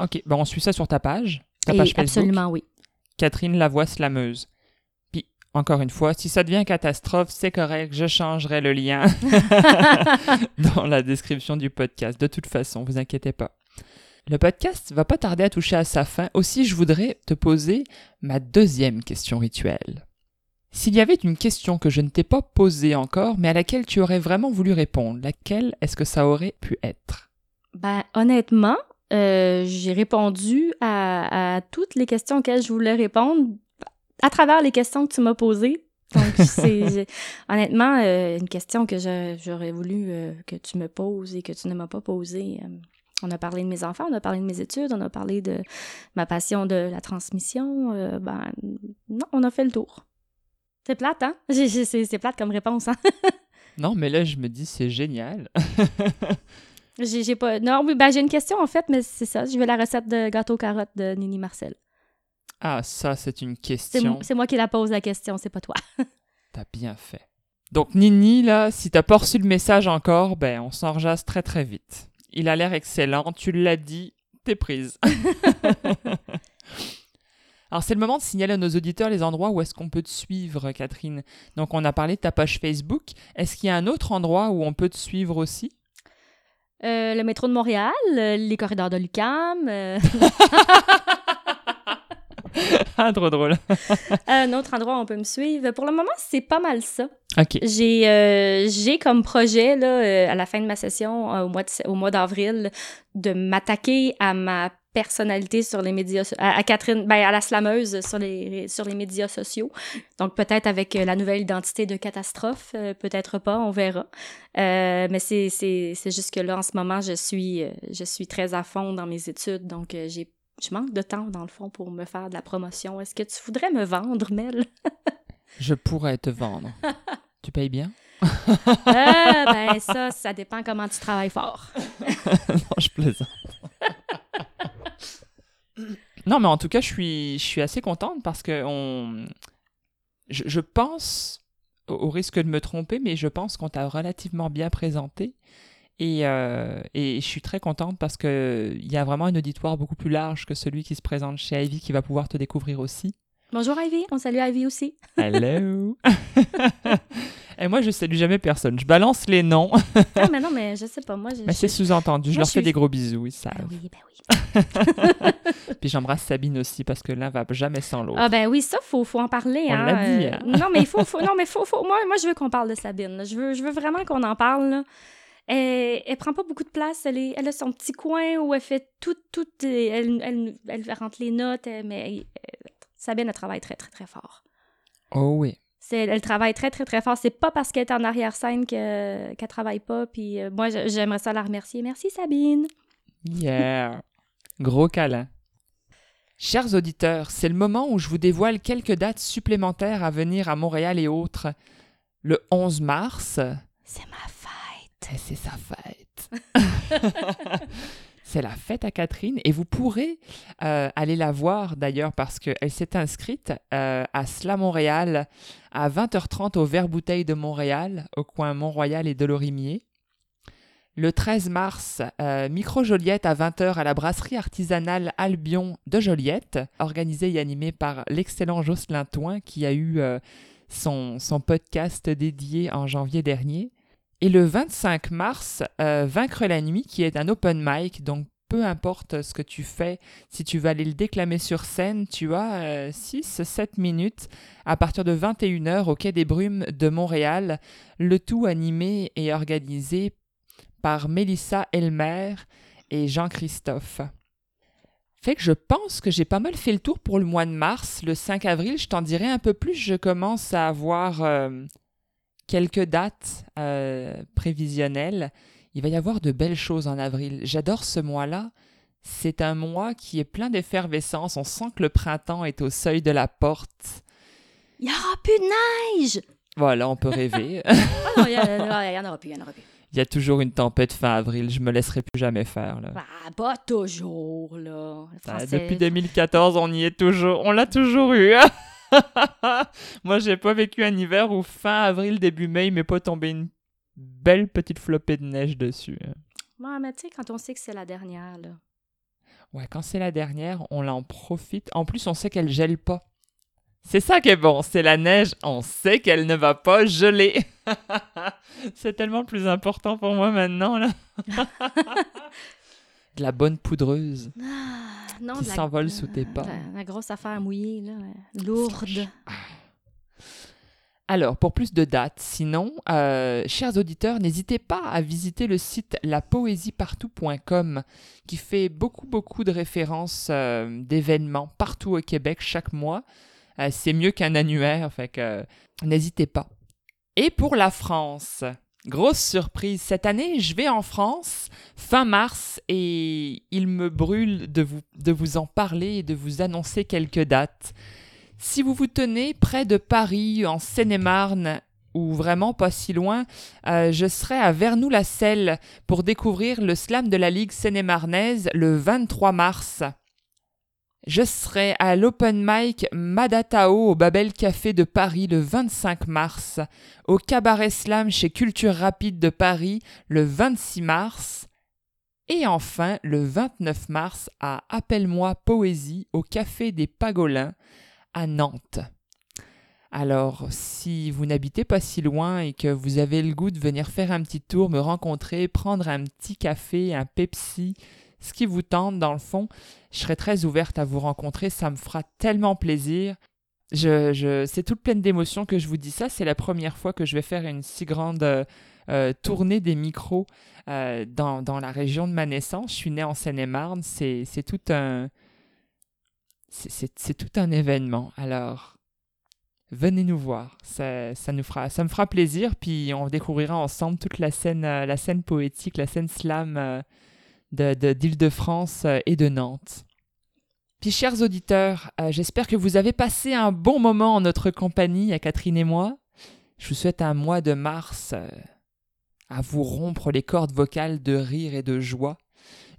Ok, ben on suit ça sur ta page. Ta Et page Facebook. absolument, oui. Catherine Lavoie Slameuse. Puis, encore une fois, si ça devient catastrophe, c'est correct, je changerai le lien dans la description du podcast. De toute façon, vous inquiétez pas. Le podcast va pas tarder à toucher à sa fin. Aussi, je voudrais te poser ma deuxième question rituelle. S'il y avait une question que je ne t'ai pas posée encore, mais à laquelle tu aurais vraiment voulu répondre, laquelle est-ce que ça aurait pu être? Ben, honnêtement, euh, j'ai répondu à, à toutes les questions auxquelles je voulais répondre à travers les questions que tu m'as posées Donc, c'est honnêtement euh, une question que j'aurais voulu euh, que tu me poses et que tu ne m'as pas posée. Euh, on a parlé de mes enfants, on a parlé de mes études, on a parlé de ma passion de la transmission. ben, non, on a fait le tour. C'est plate, hein? C'est plate comme réponse, hein? non, mais là, je me dis, c'est génial. j'ai pas. Non, oui, ben, j'ai une question, en fait, mais c'est ça. Je veux la recette de gâteau carotte de Nini Marcel. Ah, ça, c'est une question. C'est moi qui la pose la question, c'est pas toi. t'as bien fait. Donc, Nini, là, si t'as pas reçu le message encore, ben, on s'en rejasse très très vite. Il a l'air excellent, tu l'as dit, t'es prise. Alors, c'est le moment de signaler à nos auditeurs les endroits où est-ce qu'on peut te suivre, Catherine. Donc, on a parlé de ta page Facebook. Est-ce qu'il y a un autre endroit où on peut te suivre aussi? Euh, le métro de Montréal, euh, les corridors de Lucam. Euh. ah, trop drôle. un autre endroit où on peut me suivre. Pour le moment, c'est pas mal ça. OK. J'ai, euh, j'ai comme projet, là, euh, à la fin de ma session, euh, au mois, au mois d'avril, de m'attaquer à ma personnalité sur les médias à, Catherine ben à la slameuse sur les sur les médias sociaux donc peut-être avec la nouvelle identité de catastrophe peut-être pas on verra mais c'est c'est c'est juste que là en ce moment je suis je suis très à fond dans mes études donc j'ai je manque de temps, dans le fond, pour me faire de la promotion. Est-ce que tu voudrais me vendre, Mel? je pourrais te vendre. tu payes bien? ah, ben ça, ça dépend comment tu travailles fort. non, je plaisante. non, mais en tout cas, je suis, je suis assez contente parce que on... je, je pense, au risque de me tromper, mais je pense qu'on t'a relativement bien présenté. Et, euh, et, je suis très contente parce qu'il y a vraiment un auditoire beaucoup plus large que celui qui se présente chez Ivy qui va pouvoir te découvrir aussi. Bonjour Ivy, on salue Ivy aussi. Hello. et moi, je salue jamais personne. Je balance les noms. ah, mais non, mais je sais pas. Moi, mais c'est sous-entendu. Je leur fais des gros bisous, ils savent. Ben oui, ben oui. Puis j'embrasse Sabine aussi parce que l'un va jamais sans l'autre. Ah ben oui, ça faut faut en parler. On hein. l'a dit. Hein. non mais il faut, faut, non mais faut, faut moi moi je veux qu'on parle de Sabine. Je veux je veux vraiment qu'on en parle. Là. Elle, elle prend pas beaucoup de place. Elle, est, elle a son petit coin où elle fait tout, tout. Elle, elle, elle rentre les notes, mais Sabine, elle travaille très, très, très fort. Oh oui. Elle travaille très, très, très fort. C'est pas parce qu'elle est en arrière-scène qu'elle ne travaille pas. Puis euh, moi, j'aimerais ça la remercier. Merci, Sabine. Yeah. Gros câlin. Chers auditeurs, c'est le moment où je vous dévoile quelques dates supplémentaires à venir à Montréal et autres. Le 11 mars. C'est ma c'est sa fête. c'est la fête à Catherine et vous pourrez euh, aller la voir d'ailleurs parce qu'elle s'est inscrite euh, à Sla Montréal à 20h30 au Vert Bouteille de Montréal, au coin Mont-Royal et Delorimier. Le 13 mars, euh, Micro Joliette à 20h à la brasserie artisanale Albion de Joliette, organisée et animée par l'excellent Jocelyn Toin qui a eu son podcast dédié en janvier dernier. Et le 25 mars, euh, Vaincre la nuit, qui est un open mic, donc peu importe ce que tu fais, si tu vas aller le déclamer sur scène, tu as 6-7 euh, minutes à partir de 21h au Quai des Brumes de Montréal, le tout animé et organisé par Mélissa Elmer et Jean-Christophe. Fait que je pense que j'ai pas mal fait le tour pour le mois de mars. Le 5 avril, je t'en dirai un peu plus. Je commence à avoir euh, quelques dates euh, prévisionnelles. Il va y avoir de belles choses en avril. J'adore ce mois-là. C'est un mois qui est plein d'effervescence. On sent que le printemps est au seuil de la porte. Il n'y aura plus de neige! Voilà, on peut rêver. non, il n'y en aura plus, il y en aura plus. Il y a toujours une tempête fin avril, je me laisrai plus jamais faire. Là. Ah, pas toujours, là. Ah, depuis 2014, on y est toujours. On l'a toujours eu. Moi, j'ai pas vécu un hiver où fin avril, début mai, il m'est pas tombé une belle petite flopée de neige dessus. Hein. Ouais, mais tu sais, quand on sait que c'est la dernière, là. Ouais, quand c'est la dernière, on l'en profite. En plus, on sait qu'elle gèle pas. C'est ça qui est bon, c'est la neige, on sait qu'elle ne va pas geler. c'est tellement plus important pour moi maintenant, là. de la bonne poudreuse. Qui s'envole sous tes pas. La, grosse affaire mouillée, là, lourde. Alors, pour plus de dates, sinon, euh, chers auditeurs, n'hésitez pas à visiter le site lapoésiepartout.com qui fait beaucoup, beaucoup de références euh, d'événements partout au Québec chaque mois. Euh, c'est mieux qu'un annuaire, fait que n'hésitez pas. Et pour la France, grosse surprise, cette année, je vais en France fin mars et il me brûle de vous, de vous en parler et de vous annoncer quelques dates. Si vous vous tenez près de Paris, en Seine-et-Marne, ou vraiment pas si loin, euh, je serai à Vernou-la-Selle pour découvrir le slam de la Ligue Seine-et-Marnaise le 23 mars. Je serai à l'Open Mic Madatao au Babel Café de Paris le 25 mars, au Cabaret Slam chez Culture Rapide de Paris le 26 mars, et enfin le 29 mars à Appelle-moi Poésie au Café des Pagolins à Nantes. Alors, si vous n'habitez pas si loin et que vous avez le goût de venir faire un petit tour, me rencontrer, prendre un petit café, un Pepsi, ce qui vous tente dans le fond, je serai très ouverte à vous rencontrer, ça me fera tellement plaisir. Je, je, c'est toute pleine d'émotions que je vous dis ça. C'est la première fois que je vais faire une si grande euh, euh, tournée des micros euh, dans, dans, la région de ma naissance. Je suis née en Seine-et-Marne. C'est, c'est tout un. C'est, c'est, tout un événement. Alors, venez nous voir. Ça, ça, nous fera, ça me fera plaisir. Puis on découvrira ensemble toute la scène, la scène poétique, la scène slam d'Île-de-France euh, et de Nantes. Puis chers auditeurs, euh, j'espère que vous avez passé un bon moment en notre compagnie, à Catherine et moi. Je vous souhaite un mois de mars euh, à vous rompre les cordes vocales de rire et de joie.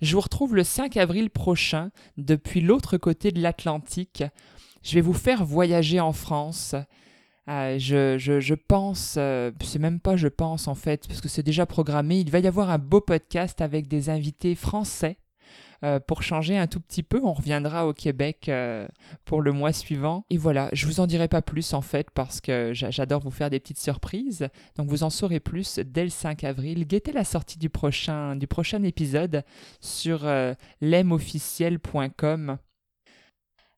Je vous retrouve le 5 avril prochain, depuis l'autre côté de l'Atlantique. Je vais vous faire voyager en France, euh, je, pense, euh, c'est même pas je pense en fait, parce que c'est déjà programmé, il va y avoir un beau podcast avec des invités français. Euh, pour changer un tout petit peu, on reviendra au Québec pour le mois suivant. Et voilà, je vous en dirai pas plus en fait parce que j'adore vous faire des petites surprises. Donc vous en saurez plus dès le 5 avril. Guettez la sortie du prochain, du prochain épisode sur lemofficiel.com.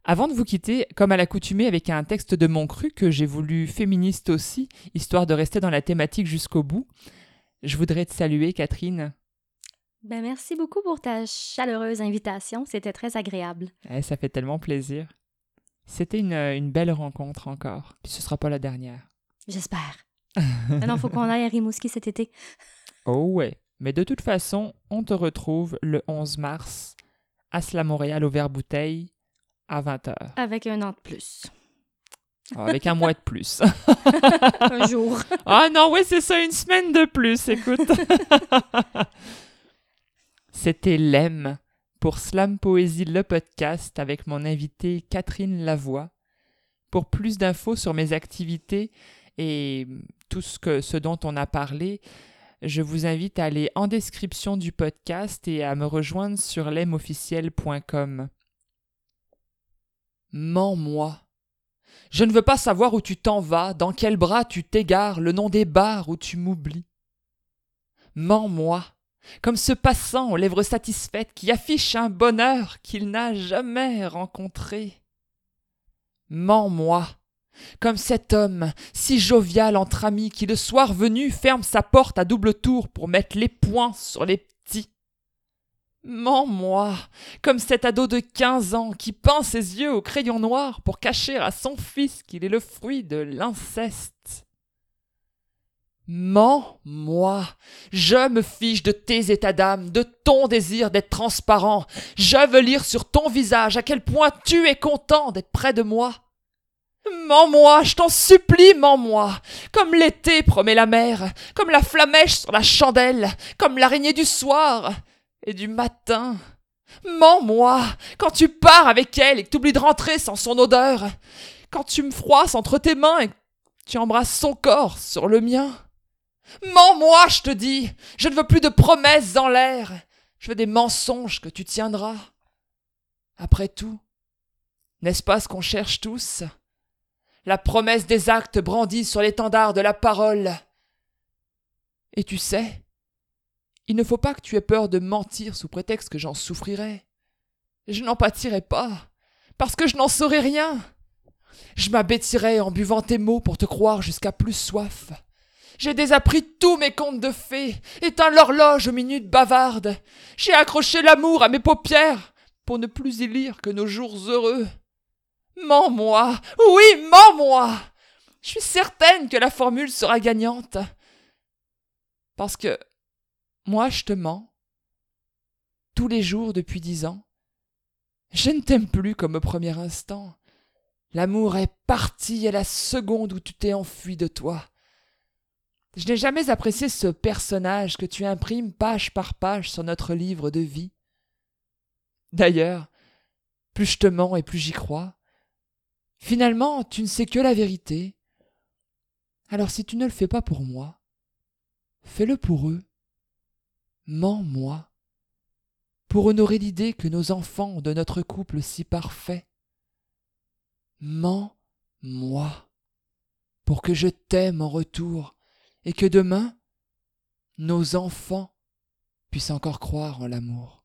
Avant de vous quitter, comme à l'accoutumée avec un texte de mon cru que j'ai voulu féministe aussi, histoire de rester dans la thématique jusqu'au bout, je voudrais te saluer, Catherine. Ben merci beaucoup pour ta chaleureuse invitation, c'était très agréable. Eh, ça fait tellement plaisir. C'était une, une, belle rencontre encore, puis ce sera pas la dernière. J'espère. Maintenant, faut qu'on aille à Rimouski cet été. oh ouais, mais de toute façon, on te retrouve le 11 mars à Sla Montréal au Vert Bouteille à 20h. Avec un an de plus. Ah, avec un mois de plus. un jour. Ah non, oui, c'est ça, une semaine de plus, écoute. C'était Lem pour Slam Poésie le podcast avec mon invitée Catherine Lavoie. Pour plus d'infos sur mes activités et tout ce, que, ce dont on a parlé, je vous invite à aller en description du podcast et à me rejoindre sur lemofficiel.com. Mens-moi. Je ne veux pas savoir où tu t'en vas, dans quel bras tu t'égares, le nom des bars où tu m'oublies. Mens-moi, comme ce passant aux lèvres satisfaites qui affiche un bonheur qu'il n'a jamais rencontré. Mens-moi, comme cet homme, si jovial entre amis, qui le soir venu ferme sa porte à double tour pour mettre les poings sur les Mens-moi, comme cet ado de quinze ans qui peint ses yeux au crayon noir pour cacher à son fils qu'il est le fruit de l'inceste. Mens-moi, je me fiche de tes états d'âme, de ton désir d'être transparent. Je veux lire sur ton visage à quel point tu es content d'être près de moi. Mens-moi, je t'en supplie, mens-moi, comme l'été promet la mer, comme la flamèche sur la chandelle, comme l'araignée du soir et du matin. Mens-moi quand tu pars avec elle et que tu oublies de rentrer sans son odeur, quand tu me froisses entre tes mains et tu embrasses son corps sur le mien. Mens-moi, je te dis, je ne veux plus de promesses en l'air, je veux des mensonges que tu tiendras. Après tout, n'est-ce pas ce qu'on cherche tous? La promesse des actes brandis sur l'étendard de la parole. Et tu sais, il ne faut pas que tu aies peur de mentir sous prétexte que j'en souffrirais. Je n'en pâtirais pas, parce que je n'en saurais rien. Je m'abêtirais en buvant tes mots pour te croire jusqu'à plus soif. J'ai désappris tous mes contes de fées, éteint l'horloge aux minutes bavardes. J'ai accroché l'amour à mes paupières pour ne plus y lire que nos jours heureux. Mens-moi Oui, mens-moi Je suis certaine que la formule sera gagnante. Parce que moi, je te mens. Tous les jours depuis dix ans. Je ne t'aime plus comme au premier instant. L'amour est parti à la seconde où tu t'es enfui de toi. Je n'ai jamais apprécié ce personnage que tu imprimes page par page sur notre livre de vie. D'ailleurs, plus je te mens et plus j'y crois. Finalement, tu ne sais que la vérité. Alors si tu ne le fais pas pour moi, fais-le pour eux. Mens-moi, pour honorer l'idée que nos enfants ont de notre couple si parfait. Mens-moi, pour que je t'aime en retour et que demain, nos enfants puissent encore croire en l'amour.